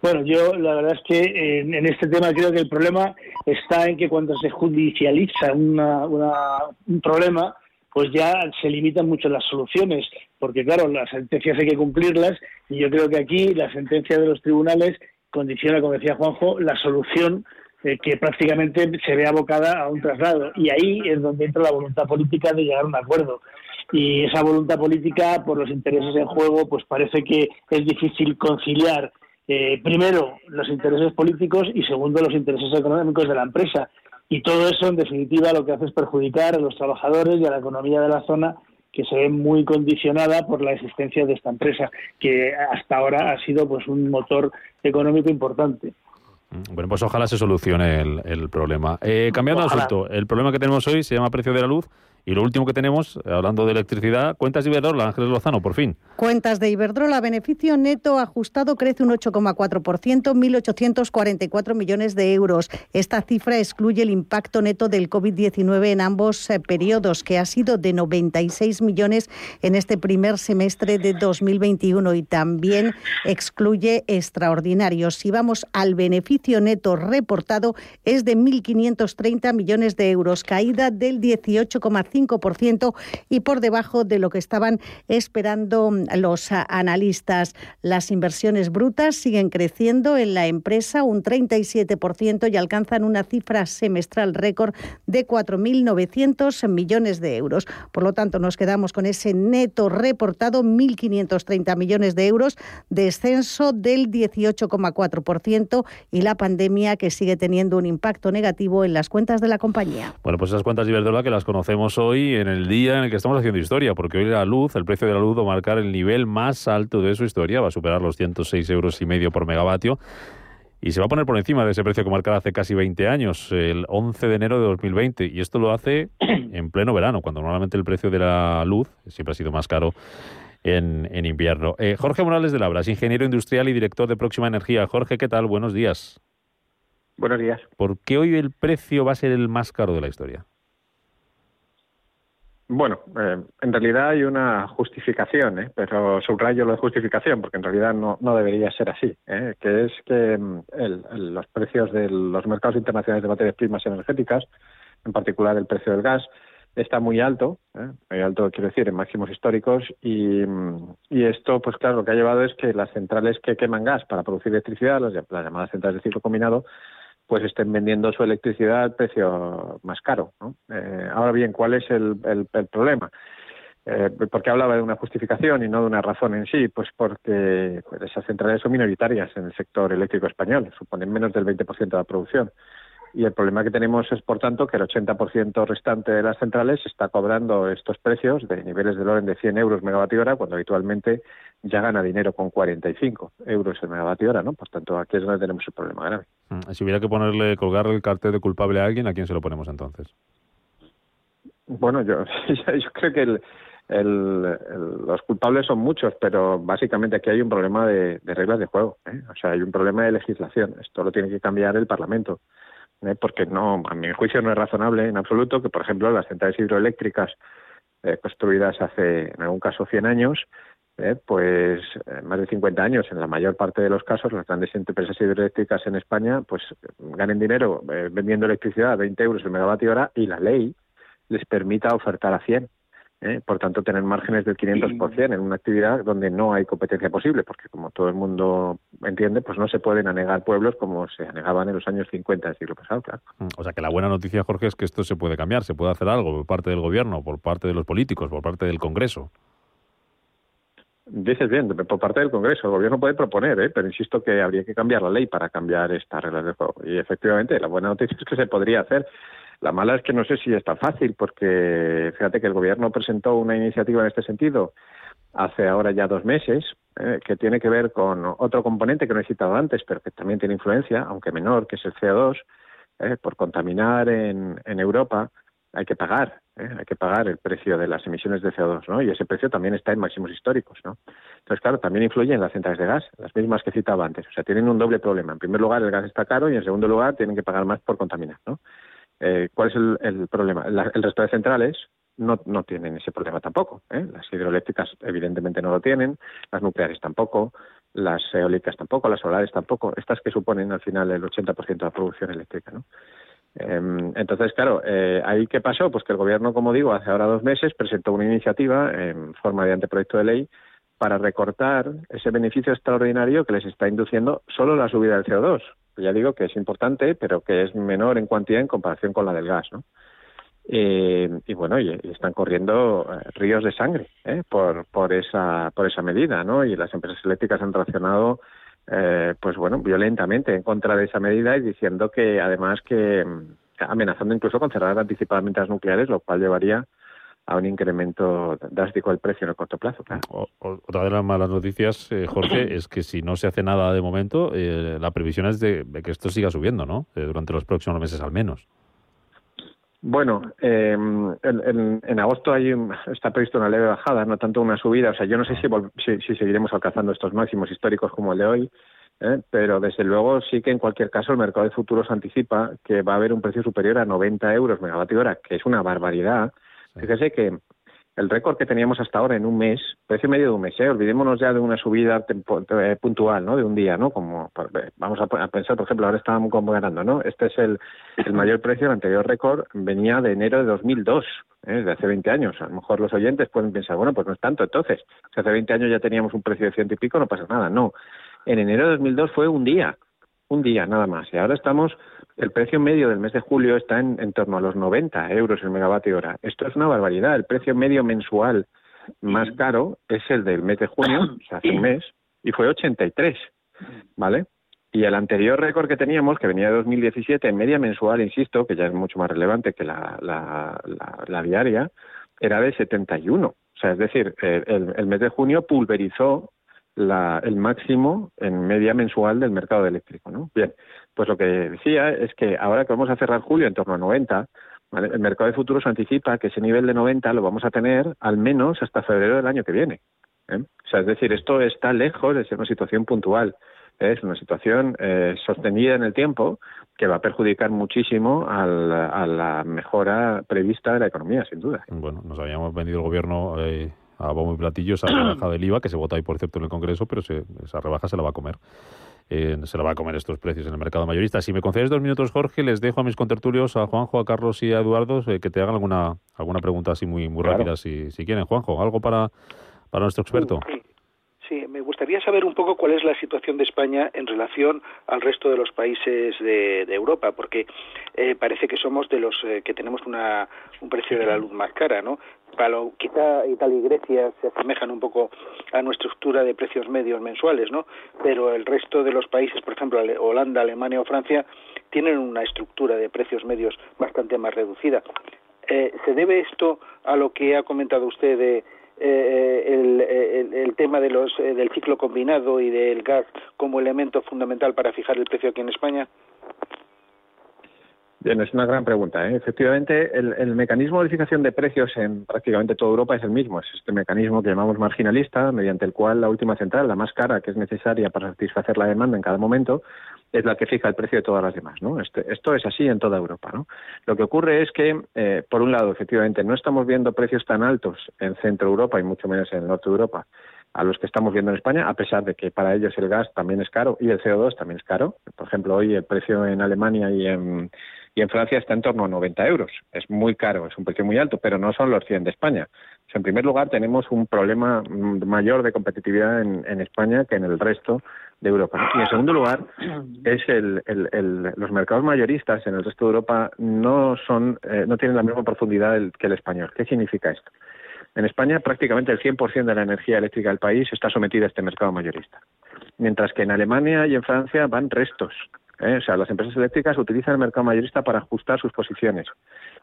Bueno, yo la verdad es que en, este tema creo que el problema está en que cuando se judicializa un problema, pues ya se limitan mucho las soluciones, porque claro, las sentencias hay que cumplirlas y yo creo que aquí la sentencia de los tribunales condiciona, como decía Juanjo, la solución eh, que prácticamente se ve abocada a un traslado. Y ahí es donde entra la voluntad política de llegar a un acuerdo. Y esa voluntad política, por los intereses en juego, pues parece que es difícil conciliar, eh, primero, los intereses políticos y segundo, los intereses económicos de la empresa. Y todo eso, en definitiva, lo que hace es perjudicar a los trabajadores y a la economía de la zona que se ve muy condicionada por la existencia de esta empresa, que hasta ahora ha sido pues un motor económico importante. Bueno, pues ojalá se solucione el, problema. Eh, cambiando de asunto, el problema que tenemos hoy se llama precio de la luz y lo último que tenemos, hablando de electricidad, cuentas de Iberdrola, Ángeles Lozano, por fin. Cuentas de Iberdrola, beneficio neto ajustado crece un 8,4%, 1.844 millones de euros. Esta cifra excluye el impacto neto del COVID-19 en ambos eh, periodos, que ha sido de 96 millones en este primer semestre de 2021 y también excluye extraordinarios. Si vamos al beneficio neto reportado, es de 1.530 millones de euros, caída del 18,5% y por debajo de lo que estaban esperando los analistas. Las inversiones brutas siguen creciendo en la empresa un 37% y alcanzan una cifra semestral récord de 4.900 millones de euros. Por lo tanto, nos quedamos con ese neto reportado, 1.530 millones de euros, descenso del 18,4% y la pandemia que sigue teniendo un impacto negativo en las cuentas de la compañía. Bueno, pues esas cuentas de Iberdrola que las conocemos hoy en el día en el que estamos haciendo historia, porque hoy la luz, el precio de la luz va a marcar el nivel más alto de su historia, va a superar los 106 euros y medio por megavatio y se va a poner por encima de ese precio que marcaba hace casi 20 años, el 11 de enero de 2020. Y esto lo hace en pleno verano, cuando normalmente el precio de la luz siempre ha sido más caro en, en invierno. Eh, Jorge Morales de Labras, ingeniero industrial y director de Próxima Energía. Jorge, ¿qué tal? Buenos días. Buenos días. ¿Por qué hoy el precio va a ser el más caro de la historia? Bueno, eh, en realidad hay una justificación, ¿eh? pero subrayo lo de justificación porque en realidad no, debería ser así, ¿eh? que es que mm, los precios de los mercados internacionales de materias primas energéticas, en particular el precio del gas, está muy alto, ¿eh? muy alto quiero decir en máximos históricos y, mm, y, esto pues claro lo que ha llevado es que las centrales que queman gas para producir electricidad, las llamadas centrales de ciclo combinado, pues estén vendiendo su electricidad al precio más caro. Eh, ahora bien, ¿cuál es el, problema? Eh, ¿Por qué hablaba de una justificación y no de una razón en sí? Pues porque pues, esas centrales son minoritarias en el sector eléctrico español, suponen menos del 20% de la producción. Y el problema que tenemos es, por tanto, que el 80% restante de las centrales está cobrando estos precios de niveles del orden de 100 euros megavatio hora, cuando habitualmente ya gana dinero con 45 euros el megavatio hora, ¿no? Por tanto, aquí es donde tenemos el problema grave. Mm, si hubiera que ponerle, colgarle el cartel de culpable a alguien, ¿a quién se lo ponemos entonces? Bueno, yo, yo creo que los culpables son muchos, pero básicamente aquí hay un problema de, reglas de juego. ¿eh? O sea, hay un problema de legislación. Esto lo tiene que cambiar el Parlamento. ¿Eh? Porque no, a mi juicio no es razonable en absoluto que, por ejemplo, las centrales hidroeléctricas eh, construidas hace, en algún caso, 100 años, eh, pues eh, más de 50 años, en la mayor parte de los casos, las grandes empresas hidroeléctricas en España pues ganen dinero vendiendo electricidad a 20 euros el megavatio hora y la ley les permita ofertar a 100. Por tanto, tener márgenes del 500% en una actividad donde no hay competencia posible, porque como todo el mundo entiende, pues no se pueden anegar pueblos como se anegaban en los años 50 del siglo pasado, claro. Mm, o sea que la buena noticia, Jorge, es que esto se puede cambiar, se puede hacer algo por parte del gobierno, por parte de los políticos, por parte del Congreso. Dices bien, por parte del Congreso, el Gobierno puede proponer, ¿eh? pero insisto que habría que cambiar la ley para cambiar estas reglas de juego. Y efectivamente, la buena noticia es que se podría hacer. La mala es que no sé si es tan fácil, porque fíjate que el Gobierno presentó una iniciativa en este sentido hace ahora ya dos meses, ¿eh? que tiene que ver con otro componente que no he citado antes, pero que también tiene influencia, aunque menor, que es el CO2, ¿eh? por contaminar en, Europa hay que pagar, ¿eh? hay que pagar el precio de las emisiones de CO2, ¿no? Y ese precio también está en máximos históricos, ¿no? Entonces, claro, también influye en las centrales de gas, las mismas que citaba antes. O sea, tienen un doble problema. En primer lugar, el gas está caro y en segundo lugar, tienen que pagar más por contaminar, ¿no? Eh, ¿Cuál es el, problema? el resto de centrales no, no tienen ese problema tampoco. ¿eh? Las hidroeléctricas evidentemente no lo tienen, las nucleares tampoco, las eólicas tampoco, las solares tampoco, estas que suponen al final el 80% de la producción eléctrica. Em, entonces, claro, eh, ¿ahí qué pasó? Pues que el Gobierno, como digo, hace ahora dos meses presentó una iniciativa en forma de anteproyecto de ley para recortar ese beneficio extraordinario que les está induciendo solo la subida del CO2. Ya digo que es importante, pero que es menor en cuantía en comparación con la del gas, ¿no? y bueno, y, están corriendo eh, ríos de sangre ¿eh? por, por, esa, por esa medida, ¿no? Y las empresas eléctricas han reaccionado eh, pues bueno, violentamente en contra de esa medida y diciendo que además que mm, amenazando incluso con cerrar anticipadamente las nucleares, lo cual llevaría a un incremento drástico del precio en el corto plazo. otra de las malas noticias, eh, Jorge, es que si no se hace nada de momento, eh, la previsión es de, que esto siga subiendo, ¿no? durante los próximos meses al menos. Bueno, eh, en, agosto hay está previsto una leve bajada, no tanto una subida. O sea, yo no sé si, si, seguiremos alcanzando estos máximos históricos como el de hoy, ¿eh? pero desde luego sí que en cualquier caso el mercado de futuros anticipa que va a haber un precio superior a 90 euros megavatio hora, que es una barbaridad. Fíjese que el récord que teníamos hasta ahora en un mes, precio medio de un mes, ¿eh? olvidémonos ya de una subida eh, puntual, ¿no? De un día, ¿no? Como eh, vamos a, pensar, por ejemplo, ahora estábamos ganando, ¿no? Este es el, el mayor precio, el anterior récord venía de enero de 2002, ¿eh? de hace 20 años. A lo mejor los oyentes pueden pensar, bueno, pues no es tanto, entonces, si hace 20 años ya teníamos un precio de ciento y pico, no pasa nada. No, en enero de 2002 fue un día, un día nada más, y ahora estamos el precio medio del mes de julio está en, torno a los 90 euros el megavatio hora. Esto es una barbaridad. El precio medio mensual más caro es el del mes de junio, o sea, hace un mes, y fue 83, ¿vale? Y el anterior récord que teníamos, que venía de 2017, en media mensual, insisto, que ya es mucho más relevante que la, la, diaria, era de 71. O sea, es decir, el, el mes de junio pulverizó la, el máximo en media mensual del mercado eléctrico. ¿no? Bien, pues lo que decía es que ahora que vamos a cerrar julio en torno a 90, el mercado de futuros anticipa que ese nivel de 90 lo vamos a tener al menos hasta febrero del año que viene. ¿eh? O sea, es decir, esto está lejos de ser una situación puntual. Es una situación eh, sostenida en el tiempo que va a perjudicar muchísimo a la mejora prevista de la economía, sin duda. Bueno, nos habíamos vendido el gobierno eh, a bombo y platillo esa rebaja del IVA, que se vota ahí, por cierto, en el Congreso, pero esa rebaja se la va a comer. Eh, se la va a comer estos precios en el mercado mayorista. Si me concedes dos minutos, Jorge, les dejo a mis contertulios, a Juanjo, a Carlos y a Eduardo, eh, que te hagan alguna alguna pregunta así muy muy rápida, si, si quieren. Juanjo, ¿algo para, para nuestro experto? Sí, me gustaría saber un poco cuál es la situación de España en relación al resto de los países de, Europa, porque eh, parece que somos de los eh, que tenemos una, un precio de la luz más cara, ¿no? Quizá Italia y Grecia se asemejan un poco a nuestra estructura de precios medios mensuales, ¿no? Pero el resto de los países, por ejemplo Holanda, Alemania o Francia, tienen una estructura de precios medios bastante más reducida. Eh, ¿Se debe esto a lo que ha comentado usted de eh, el, tema de los, eh, del ciclo combinado y del gas como elemento fundamental para fijar el precio aquí en España? Bien, es una gran pregunta. ¿eh? Efectivamente, el, mecanismo de verificación de precios en prácticamente toda Europa es el mismo. Es este mecanismo que llamamos marginalista, mediante el cual la última central, la más cara, que es necesaria para satisfacer la demanda en cada momento, es la que fija el precio de todas las demás. ¿no? Este, esto es así en toda Europa. ¿no? Lo que ocurre es que, eh, por un lado, efectivamente, no estamos viendo precios tan altos en Centro Europa y mucho menos en el Norte de Europa a los que estamos viendo en España, a pesar de que para ellos el gas también es caro y el CO2 también es caro. Por ejemplo, hoy el precio en Alemania y en, y en Francia está en torno a 90 euros. Es muy caro, es un precio muy alto, pero no son los 100 de España. En primer lugar, tenemos un problema mayor de competitividad en, España que en el resto de Europa. Y en segundo lugar, es el, los mercados mayoristas en el resto de Europa no son, eh, no tienen la misma profundidad que el español. ¿Qué significa esto? En España prácticamente el 100% de la energía eléctrica del país está sometida a este mercado mayorista, mientras que en Alemania y en Francia van restos. ¿eh? O sea, las empresas eléctricas utilizan el mercado mayorista para ajustar sus posiciones.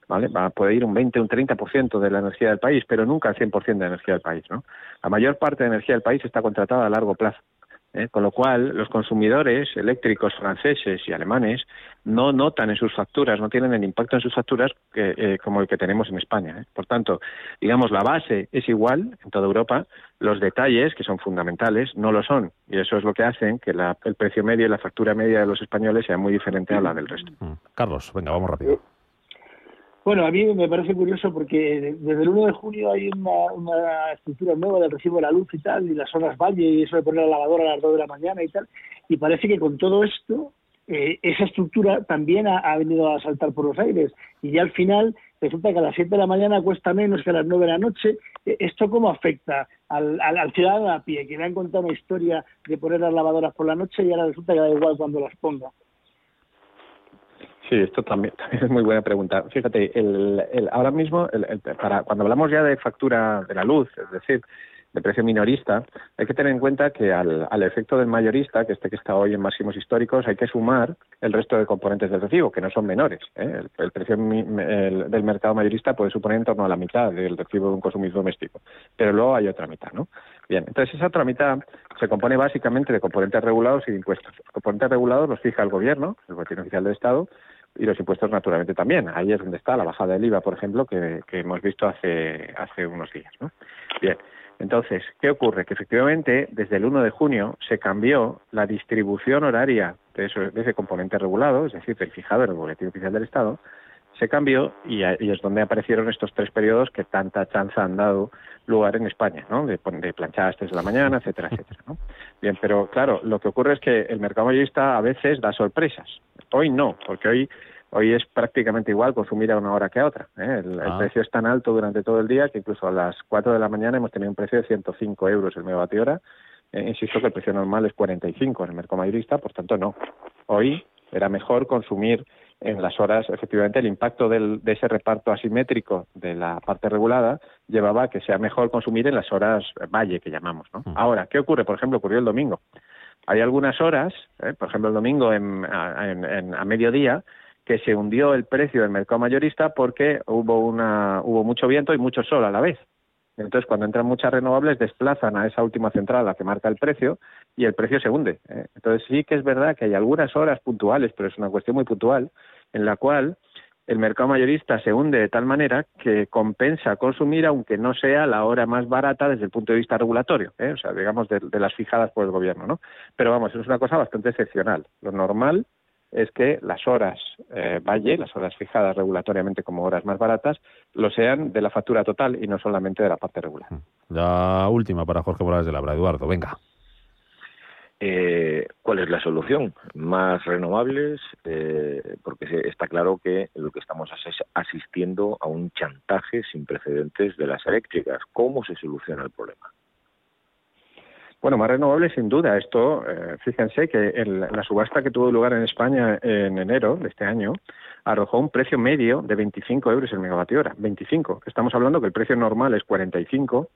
¿Vale? Va a ir un 20, un 30% de la energía del país, pero nunca el 100% de la energía del país. ¿no? La mayor parte de energía del país está contratada a largo plazo. ¿eh? Con lo cual, los consumidores eléctricos franceses y alemanes no notan en sus facturas, no tienen el impacto en sus facturas que, eh, como el que tenemos en España. ¿eh? Por tanto, digamos, la base es igual en toda Europa, los detalles, que son fundamentales, no lo son. Y eso es lo que hace que la, el precio medio y la factura media de los españoles sea muy diferente a la del resto. Carlos, venga, vamos rápido. Bueno, a mí me parece curioso porque desde el 1 de junio hay una, estructura nueva del recibo de la luz y tal, y las horas valle, y eso de poner la lavadora a las 2 de la mañana y tal, y parece que con todo esto, eh, esa estructura también ha, venido a saltar por los aires, y ya al final resulta que a las 7 de la mañana cuesta menos que a las 9 de la noche. Eh, ¿Esto cómo afecta al, al, al ciudadano a pie, que le han contado una historia de poner las lavadoras por la noche y ahora resulta que da igual cuando las ponga? Sí, esto también, también, es muy buena pregunta. Fíjate, el, ahora mismo, el, para, cuando hablamos ya de factura de la luz, es decir, de precio minorista, hay que tener en cuenta que al, efecto del mayorista, que este que está hoy en máximos históricos, hay que sumar el resto de componentes del recibo, que no son menores. ¿eh? El, precio el, del mercado mayorista puede suponer en torno a la mitad del recibo de un consumidor doméstico, pero luego hay otra mitad, ¿no? Bien, entonces esa otra mitad se compone básicamente de componentes regulados y de impuestos. Los componentes regulados los fija el gobierno, el boletín oficial del Estado, y los impuestos naturalmente también. Ahí es donde está la bajada del IVA, por ejemplo, que, hemos visto hace, hace unos días. ¿no? Bien, entonces, ¿qué ocurre? Que efectivamente desde el 1 de junio se cambió la distribución horaria de, ese componente regulado, es decir, del fijado en el Boletín Oficial del Estado, se cambió y, y, es donde aparecieron estos tres periodos que tanta chanza han dado lugar en España, ¿no? De, de planchar a las 3 de la mañana, etcétera, etcétera, ¿no? Bien, pero claro, lo que ocurre es que el mercado mayorista a veces da sorpresas. Hoy no, porque hoy hoy es prácticamente igual consumir a una hora que a otra. ¿eh? El, ah. el, precio es tan alto durante todo el día que incluso a las 4 de la mañana hemos tenido un precio de 105 euros el megavatio hora. Eh, insisto que el precio normal es 45 en el mercado mayorista, por tanto no. Hoy era mejor consumir en las horas, efectivamente, el impacto del, de ese reparto asimétrico de la parte regulada llevaba a que sea mejor consumir en las horas valle, que llamamos. ¿no? Mm. Ahora, ¿qué ocurre? Por ejemplo, ocurrió el domingo. Hay algunas horas, ¿eh? por ejemplo, el domingo en, a mediodía, que se hundió el precio del mercado mayorista porque hubo, una, hubo mucho viento y mucho sol a la vez. Entonces, cuando entran muchas renovables, desplazan a esa última central, la que marca el precio, y el precio se hunde. ¿eh? Entonces, sí que es verdad que hay algunas horas puntuales, pero es una cuestión muy puntual, en la cual el mercado mayorista se hunde de tal manera que compensa consumir, aunque no sea la hora más barata desde el punto de vista regulatorio, ¿eh? o sea, digamos, de, las fijadas por el gobierno, ¿no? Pero vamos, es una cosa bastante excepcional. Lo normal es que las horas eh, valle, las horas fijadas regulatoriamente como horas más baratas, lo sean de la factura total y no solamente de la parte regular. La última para Jorge Morales de Labra. Eduardo, venga. Eh, ¿Cuál es la solución? Más renovables, eh, porque está claro que lo que estamos asistiendo a un chantaje sin precedentes de las eléctricas. ¿Cómo se soluciona el problema? Bueno, más renovables sin duda. Esto, eh, fíjense que en la subasta que tuvo lugar en España en enero de este año arrojó un precio medio de 25 euros el megavatio hora. 25. Estamos hablando que el precio normal es 45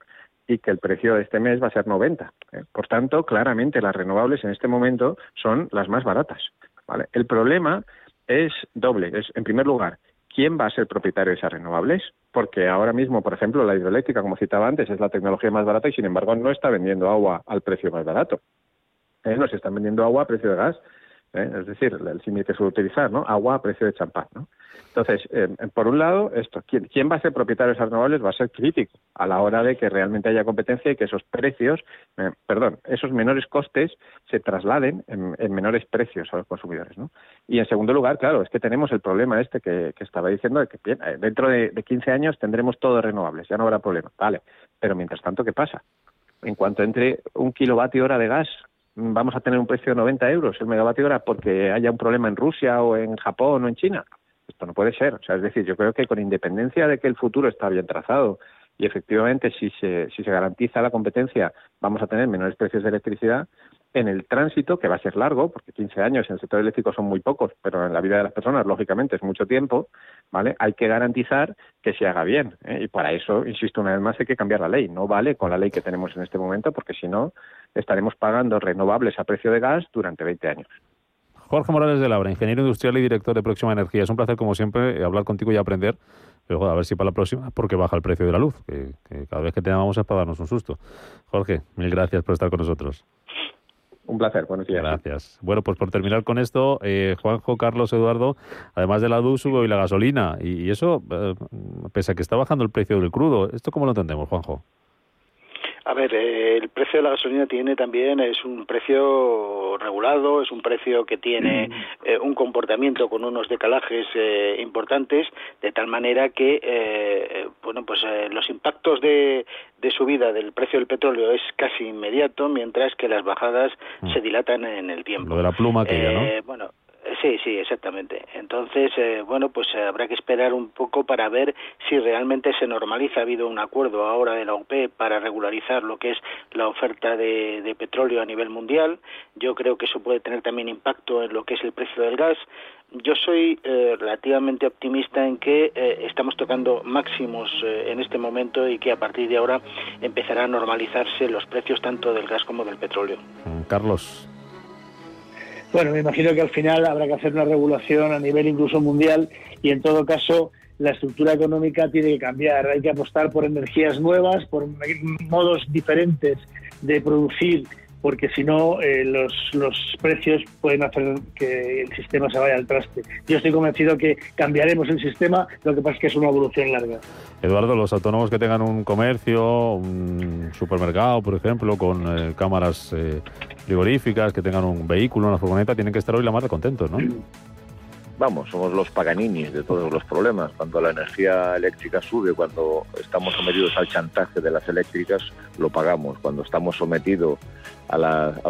y que el precio de este mes va a ser 90. ¿eh? Por tanto, claramente las renovables en este momento son las más baratas. ¿vale? El problema es doble. Es, en primer lugar, ¿quién va a ser propietario de esas renovables? Porque ahora mismo, por ejemplo, la hidroeléctrica, como citaba antes, es la tecnología más barata y, sin embargo, no está vendiendo agua al precio más barato. ¿Eh? Nos están vendiendo agua a precio de gas. ¿Eh? Es decir, el símil que suele utilizar, ¿no? Agua a precio de champán, ¿no? Entonces, eh, por un lado, esto, ¿quién, ¿quién, va a ser propietario de esas renovables? Va a ser crítico a la hora de que realmente haya competencia y que esos precios, eh, perdón, esos menores costes se trasladen en, en, menores precios a los consumidores, ¿no? Y en segundo lugar, claro, es que tenemos el problema este que, que estaba diciendo, de que bien, eh, dentro de, de 15 años tendremos todo renovables, ya no habrá problema, vale, pero mientras tanto, ¿qué pasa? En cuanto entre un kilovatio hora de gas vamos a tener un precio de 90 euros el megavatio hora porque haya un problema en Rusia o en Japón o en China. Esto no puede ser. O sea, es decir, yo creo que con independencia de que el futuro está bien trazado y efectivamente si se, si se garantiza la competencia vamos a tener menores precios de electricidad, en el tránsito, que va a ser largo, porque 15 años en el sector eléctrico son muy pocos, pero en la vida de las personas, lógicamente, es mucho tiempo, ¿vale? Hay que garantizar que se haga bien. ¿eh? Y para eso, insisto una vez más, hay que cambiar la ley. No vale con la ley que tenemos en este momento, porque si no, estaremos pagando renovables a precio de gas durante 20 años. Jorge Morales de Labra, ingeniero industrial y director de Próxima Energía. Es un placer, como siempre, hablar contigo y aprender. Pero a ver si para la próxima, porque baja el precio de la luz, que, cada vez que te llamamos es para darnos un susto. Jorge, mil gracias por estar con nosotros. Un placer, buenos días. Gracias. Bueno, pues por terminar con esto, eh, Juanjo, Carlos, Eduardo, además de la luz, y la gasolina. Y, eso, eh, pese a que está bajando el precio del crudo, ¿esto cómo lo entendemos, Juanjo? A ver, eh, el precio de la gasolina tiene también, es un precio regulado, es un precio que tiene eh, un comportamiento con unos decalajes eh, importantes, de tal manera que, bueno, pues los impactos de, de subida del precio del petróleo es casi inmediato, mientras que las bajadas mm. se dilatan en el tiempo. Lo de la pluma que ¿no? Bueno, Sí, sí, exactamente. Entonces, eh, bueno, pues eh, habrá que esperar un poco para ver si realmente se normaliza. Ha habido un acuerdo ahora de la OPEP para regularizar lo que es la oferta de, petróleo a nivel mundial. Yo creo que eso puede tener también impacto en lo que es el precio del gas. Yo soy eh, relativamente optimista en que estamos tocando máximos en este momento y que a partir de ahora empezará a normalizarse los precios tanto del gas como del petróleo. Carlos. Bueno, me imagino que al final habrá que hacer una regulación a nivel incluso mundial y en todo caso la estructura económica tiene que cambiar. Hay que apostar por energías nuevas, por modos diferentes de producir, porque si no eh, los, los precios pueden hacer que el sistema se vaya al traste. Yo estoy convencido que cambiaremos el sistema, lo que pasa es que es una evolución larga. Eduardo, los autónomos que tengan un comercio, un supermercado, por ejemplo, con eh, cámaras eh, frigoríficas, que tengan un vehículo, una furgoneta, tienen que estar hoy la más de contentos, ¿no? Vamos, somos los paganinis de todos los problemas. Cuando la energía eléctrica sube, cuando estamos sometidos al chantaje de las eléctricas, lo pagamos. Cuando estamos sometidos a,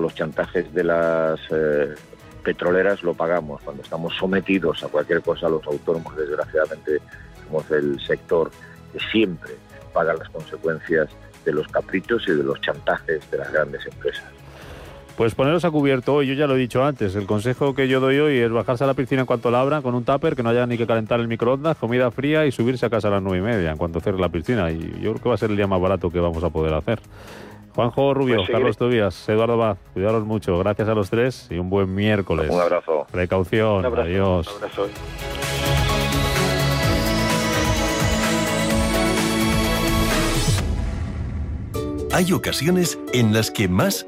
los chantajes de las eh, petroleras, lo pagamos. Cuando estamos sometidos a cualquier cosa, los autónomos, desgraciadamente, somos el sector que siempre paga las consecuencias de los caprichos y de los chantajes de las grandes empresas. Pues poneros a cubierto hoy, yo ya lo he dicho antes, el consejo que yo doy hoy es bajarse a la piscina en cuanto la abran con un tupper, que no haya ni que calentar el microondas, comida fría y subirse a casa a las nueve y media en cuanto cierre la piscina. Y yo creo que va a ser el día más barato que vamos a poder hacer. Juanjo Rubio, pues Carlos Tobías, Eduardo Baz, cuidaros mucho, gracias a los tres y un buen miércoles. Un abrazo. Precaución, adiós. Un abrazo. Hay ocasiones en las que más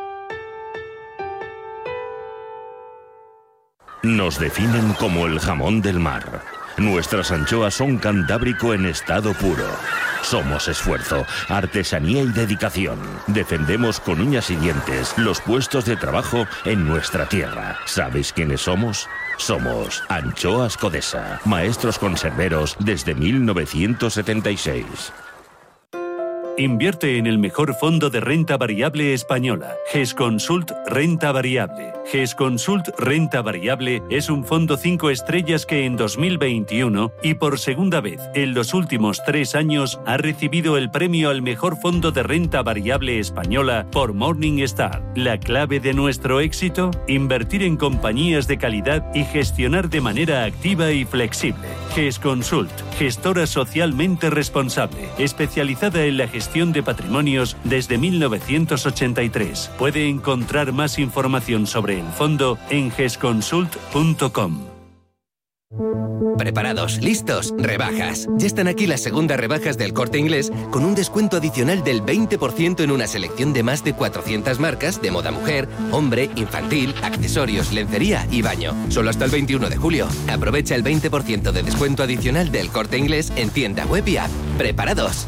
Nos definen como el jamón del mar. Nuestras anchoas son cantábrico en estado puro. Somos esfuerzo, artesanía y dedicación. Defendemos con uñas y dientes los puestos de trabajo en nuestra tierra. ¿Sabéis quiénes somos? Somos Anchoas Codesa, maestros conserveros desde 1976. Invierte en el mejor fondo de renta variable española, GESConsult Renta Variable. GESConsult Renta Variable es un fondo 5 estrellas que en 2021 y por segunda vez en los últimos tres años ha recibido el premio al mejor fondo de renta variable española por Morningstar. La clave de nuestro éxito, invertir en compañías de calidad y gestionar de manera activa y flexible. GESConsult, gestora socialmente responsable, especializada en la gestión de patrimonios desde 1983. Puede encontrar más información sobre el fondo en gesconsult.com. Preparados, listos, rebajas. Ya están aquí las segundas rebajas del corte inglés con un descuento adicional del 20% en una selección de más de 400 marcas de moda mujer, hombre, infantil, accesorios, lencería y baño. Solo hasta el 21 de julio. Aprovecha el 20% de descuento adicional del corte inglés en tienda web y app. Preparados.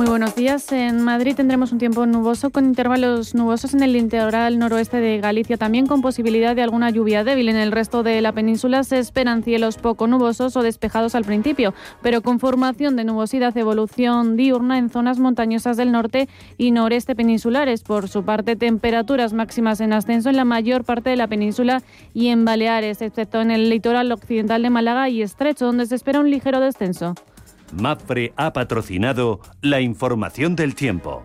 Muy buenos días. En Madrid tendremos un tiempo nuboso con intervalos nubosos en el litoral noroeste de Galicia, también con posibilidad de alguna lluvia débil. En el resto de la península se esperan cielos poco nubosos o despejados al principio, pero con formación de nubosidad, evolución diurna en zonas montañosas del norte y noreste peninsulares. Por su parte, temperaturas máximas en ascenso en la mayor parte de la península y en Baleares, excepto en el litoral occidental de Málaga y Estrecho, donde se espera un ligero descenso. MAPFRE ha patrocinado la información del tiempo.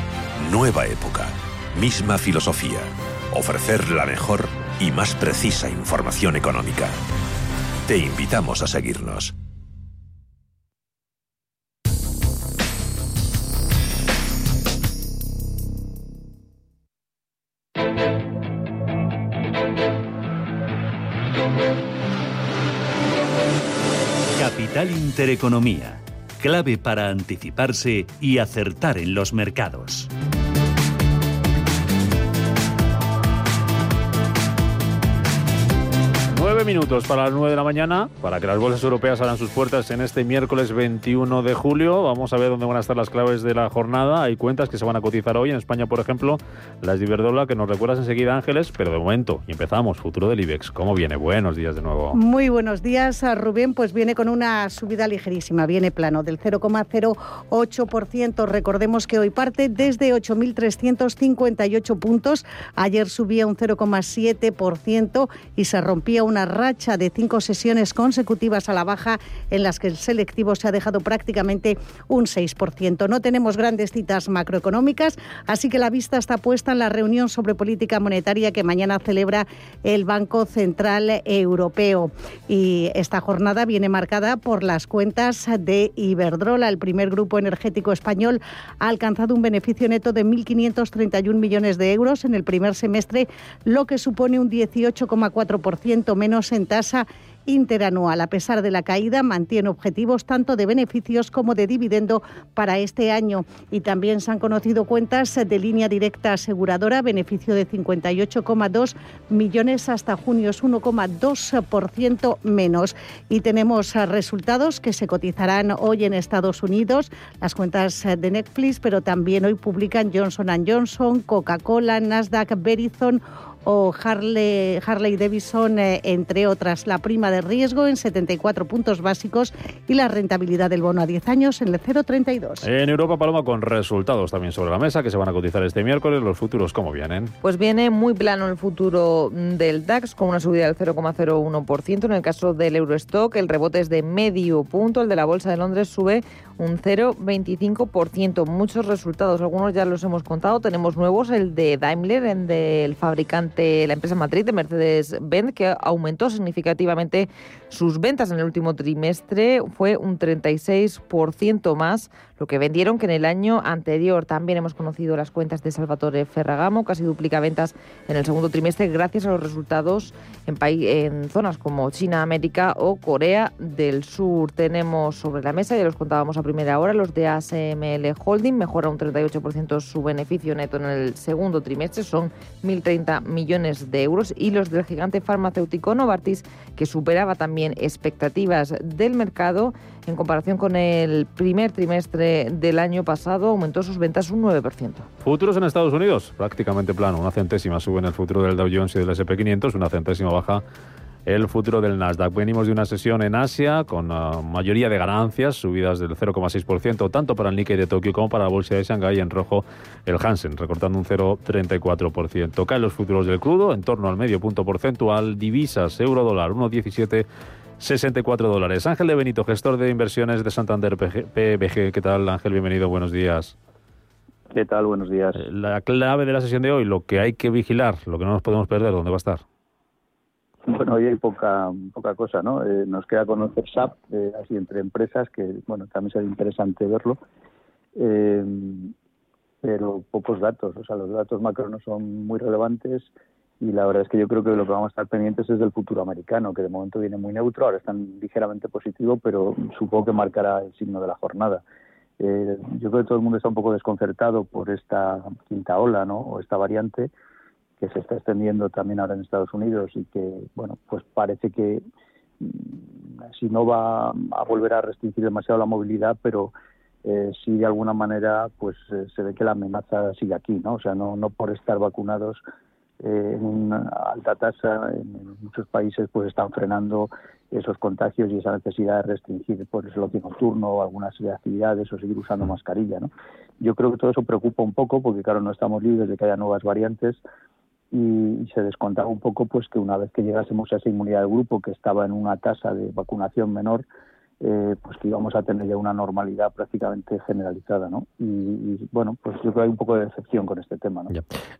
Nueva época, misma filosofía. Ofrecer la mejor y más precisa información económica. Te invitamos a seguirnos. Capital Intereconomía, clave para anticiparse y acertar en los mercados. Nueve minutos para las nueve de la mañana, para que las bolsas europeas abran sus puertas en este miércoles 21 de julio. Vamos a ver dónde van a estar las claves de la jornada. Hay cuentas que se van a cotizar hoy en España, por ejemplo, las de Iberdrola, que nos recuerdas enseguida, Ángeles, pero de momento, y empezamos, futuro del IBEX. ¿Cómo viene? Buenos días de nuevo. Muy buenos días, Rubén. Pues viene con una subida ligerísima, viene plano del 0,08%. Recordemos que hoy parte desde 8.358 puntos. Ayer subía un 0,7% y se rompía un una racha de cinco sesiones consecutivas a la baja en las que el selectivo se ha dejado prácticamente un 6%. No tenemos grandes citas macroeconómicas, así que la vista está puesta en la reunión sobre política monetaria que mañana celebra el Banco Central Europeo. Y esta jornada viene marcada por las cuentas de Iberdrola. El primer grupo energético español ha alcanzado un beneficio neto de 1.531 millones de euros en el primer semestre, lo que supone un 18,4% menos en tasa interanual. A pesar de la caída, mantiene objetivos tanto de beneficios como de dividendo para este año. Y también se han conocido cuentas de línea directa aseguradora, beneficio de 58,2 millones hasta junio, es 1,2% menos. Y tenemos resultados que se cotizarán hoy en Estados Unidos, las cuentas de Netflix, pero también hoy publican Johnson Johnson, Coca-Cola, Nasdaq, Verizon o Harley, Harley Davidson, eh, entre otras. La prima de riesgo en 74 puntos básicos y la rentabilidad del bono a 10 años en el 0,32. En Europa, Paloma, con resultados también sobre la mesa que se van a cotizar este miércoles. ¿Los futuros cómo vienen? Pues viene muy plano el futuro del DAX con una subida del 0,01%. En el caso del Eurostock, el rebote es de medio punto. El de la Bolsa de Londres sube un 0,25%. Muchos resultados, algunos ya los hemos contado. Tenemos nuevos, el de Daimler, el del fabricante, la empresa matriz de Mercedes-Benz, que aumentó significativamente sus ventas en el último trimestre. Fue un 36% más lo que vendieron que en el año anterior. También hemos conocido las cuentas de Salvatore Ferragamo, casi duplica ventas en el segundo trimestre gracias a los resultados en, en zonas como China, América o Corea del Sur. Tenemos sobre la mesa, ya los contábamos a primera hora, los de ASML Holding, mejora un 38% su beneficio neto en el segundo trimestre, son 1.030 millones millones de euros y los del gigante farmacéutico Novartis, que superaba también expectativas del mercado en comparación con el primer trimestre del año pasado, aumentó sus ventas un 9%. Futuros en Estados Unidos, prácticamente plano, una centésima sube en el futuro del Dow Jones y del SP500, una centésima baja el futuro del Nasdaq. Venimos de una sesión en Asia con uh, mayoría de ganancias, subidas del 0,6%, tanto para el Nikkei de Tokio como para la bolsa de Shanghái, en rojo el Hansen, recortando un 0,34%. Caen los futuros del crudo en torno al medio punto porcentual, divisas, euro dólar, 1,17. 64 dólares. Ángel de Benito, gestor de inversiones de Santander PBG. ¿Qué tal, Ángel? Bienvenido, buenos días. ¿Qué tal? Buenos días. Eh, la clave de la sesión de hoy, lo que hay que vigilar, lo que no nos podemos perder, ¿dónde va a estar? Bueno, hoy hay poca, poca cosa, ¿no? Eh, nos queda conocer SAP, eh, así entre empresas, que, bueno, también sería interesante verlo, eh, pero pocos datos, o sea, los datos macro no son muy relevantes y la verdad es que yo creo que lo que vamos a estar pendientes es del futuro americano, que de momento viene muy neutro, ahora están ligeramente positivo, pero supongo que marcará el signo de la jornada. yo creo que todo el mundo está un poco desconcertado por esta quinta ola, ¿no? O esta variante, que se está extendiendo también ahora en Estados Unidos y que, bueno, pues parece que mm, si no va a volver a restringir demasiado la movilidad, pero eh, sí de alguna manera pues eh, se ve que la amenaza sigue aquí, ¿no? O sea, no, no por estar vacunados eh, en una alta tasa en, muchos países pues están frenando esos contagios y esa necesidad de restringir pues el ocio nocturno o algunas actividades o seguir usando mascarilla, ¿no? Yo creo que todo eso preocupa un poco porque claro no estamos libres de que haya nuevas variantes y, se descontaba un poco pues que una vez que llegásemos a esa inmunidad de grupo que estaba en una tasa de vacunación menor eh, pues que íbamos a tener ya una normalidad prácticamente generalizada, ¿no? Y, bueno, pues yo creo que hay un poco de decepción con este tema, ¿no?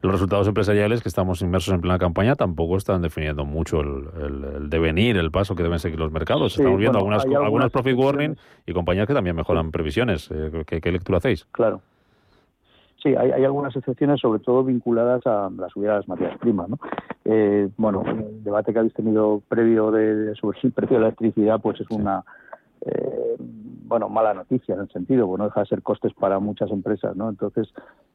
Los resultados empresariales que estamos inmersos en plena campaña tampoco están definiendo mucho el, devenir, el paso que deben seguir los mercados. estamos viendo algunas, algunas, profit warning y compañías que también mejoran previsiones. Eh, ¿qué, lectura hacéis? Claro. Sí, hay, algunas excepciones, sobre todo vinculadas a la subida de las materias primas. ¿no? Eh, bueno, el debate que habéis tenido previo de, sobre el precio de la electricidad, pues es una eh, bueno mala noticia en el sentido, pues no deja de ser costes para muchas empresas, ¿no? Entonces,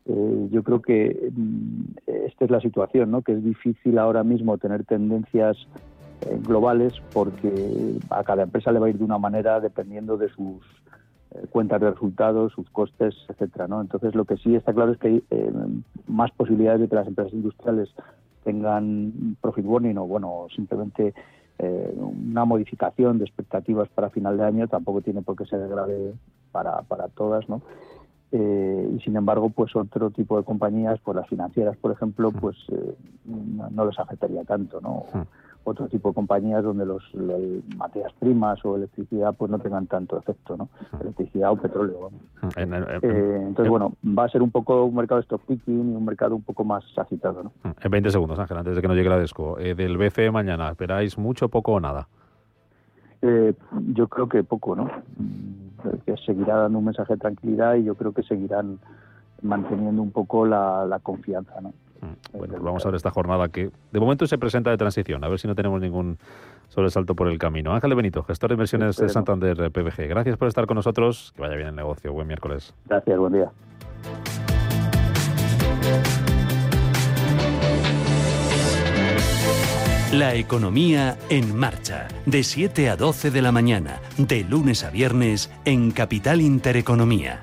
eh, yo creo que mm, esta es la situación, ¿no? Que es difícil ahora mismo tener tendencias globales porque a cada empresa le va a ir de una manera dependiendo de sus eh, cuentas de resultados, sus costes, etcétera, ¿no? Entonces, lo que sí está claro es que hay eh, más posibilidades de que las empresas industriales tengan profit warning o, bueno, simplemente eh, una modificación de expectativas para final de año tampoco tiene por qué ser grave para, para todas, ¿no? y sin embargo, pues otro tipo de compañías, pues las financieras, por ejemplo, pues no, no, les afectaría tanto, ¿no? Otro tipo de compañías donde los, materias primas o electricidad pues no tengan tanto efecto, ¿no? Electricidad o petróleo. Eh, entonces, bueno, va a ser un poco un mercado de stock picking y un mercado un poco más agitado, ¿no? En 20 segundos, Ángel, antes de que nos llegue la desco. Eh, del BCE mañana, ¿esperáis mucho, poco o nada? Eh, yo creo que poco, ¿no? Mm, que seguirá dando un mensaje de tranquilidad y yo creo que seguirán manteniendo un poco la, la confianza, ¿no? Bueno, pues vamos a ver esta jornada que de momento se presenta de transición, a ver si no tenemos ningún sobresalto por el camino. Ángel de Benito, gestor de inversiones de Santander PBG. Gracias por estar con nosotros. Que vaya bien el negocio. Buen miércoles. Gracias, buen día. La economía en marcha, de 7 a 12 de la mañana, de lunes a viernes, en Capital Intereconomía.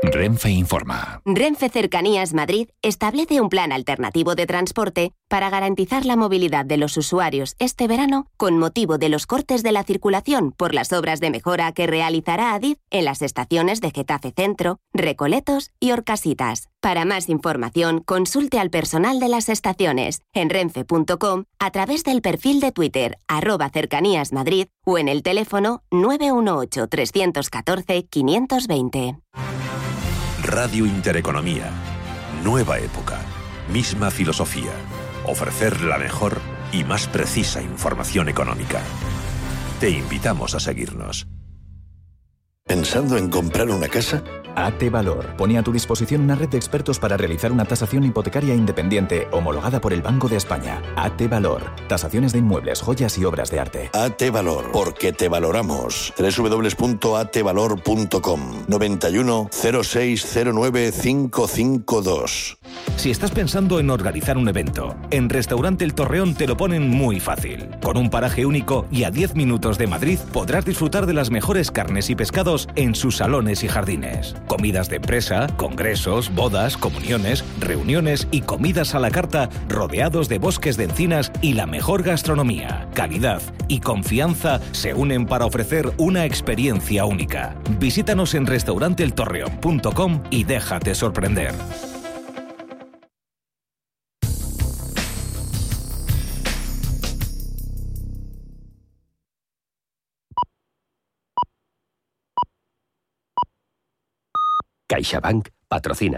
Renfe informa. Renfe Cercanías Madrid establece un plan alternativo de transporte para garantizar la movilidad de los usuarios este verano con motivo de los cortes de la circulación por las obras de mejora que realizará Adif en las estaciones de Getafe Centro, Recoletos y Orcasitas. Para más información, consulte al personal de las estaciones en renfe.com a través del perfil de Twitter arroba cercanías Madrid o en el teléfono 918-314-520. Radio Intereconomía. Nueva época. Misma filosofía. Ofrecer la mejor y más precisa información económica. Te invitamos a seguirnos. ¿Pensando en comprar una casa? AT Valor pone a tu disposición una red de expertos para realizar una tasación hipotecaria independiente homologada por el Banco de España. AT Valor. Tasaciones de inmuebles, joyas y obras de arte. AT Valor, porque te valoramos. www.atvalor.com 91 0609 552. Si estás pensando en organizar un evento, en Restaurante El Torreón te lo ponen muy fácil. Con un paraje único y a 10 minutos de Madrid podrás disfrutar de las mejores carnes y pescados en sus salones y jardines. Comidas de empresa, congresos, bodas, comuniones, reuniones y comidas a la carta rodeados de bosques de encinas y la mejor gastronomía. Calidad y confianza se unen para ofrecer una experiencia única. Visítanos en restauranteeltorreón.com y déjate sorprender. CaixaBank patrocina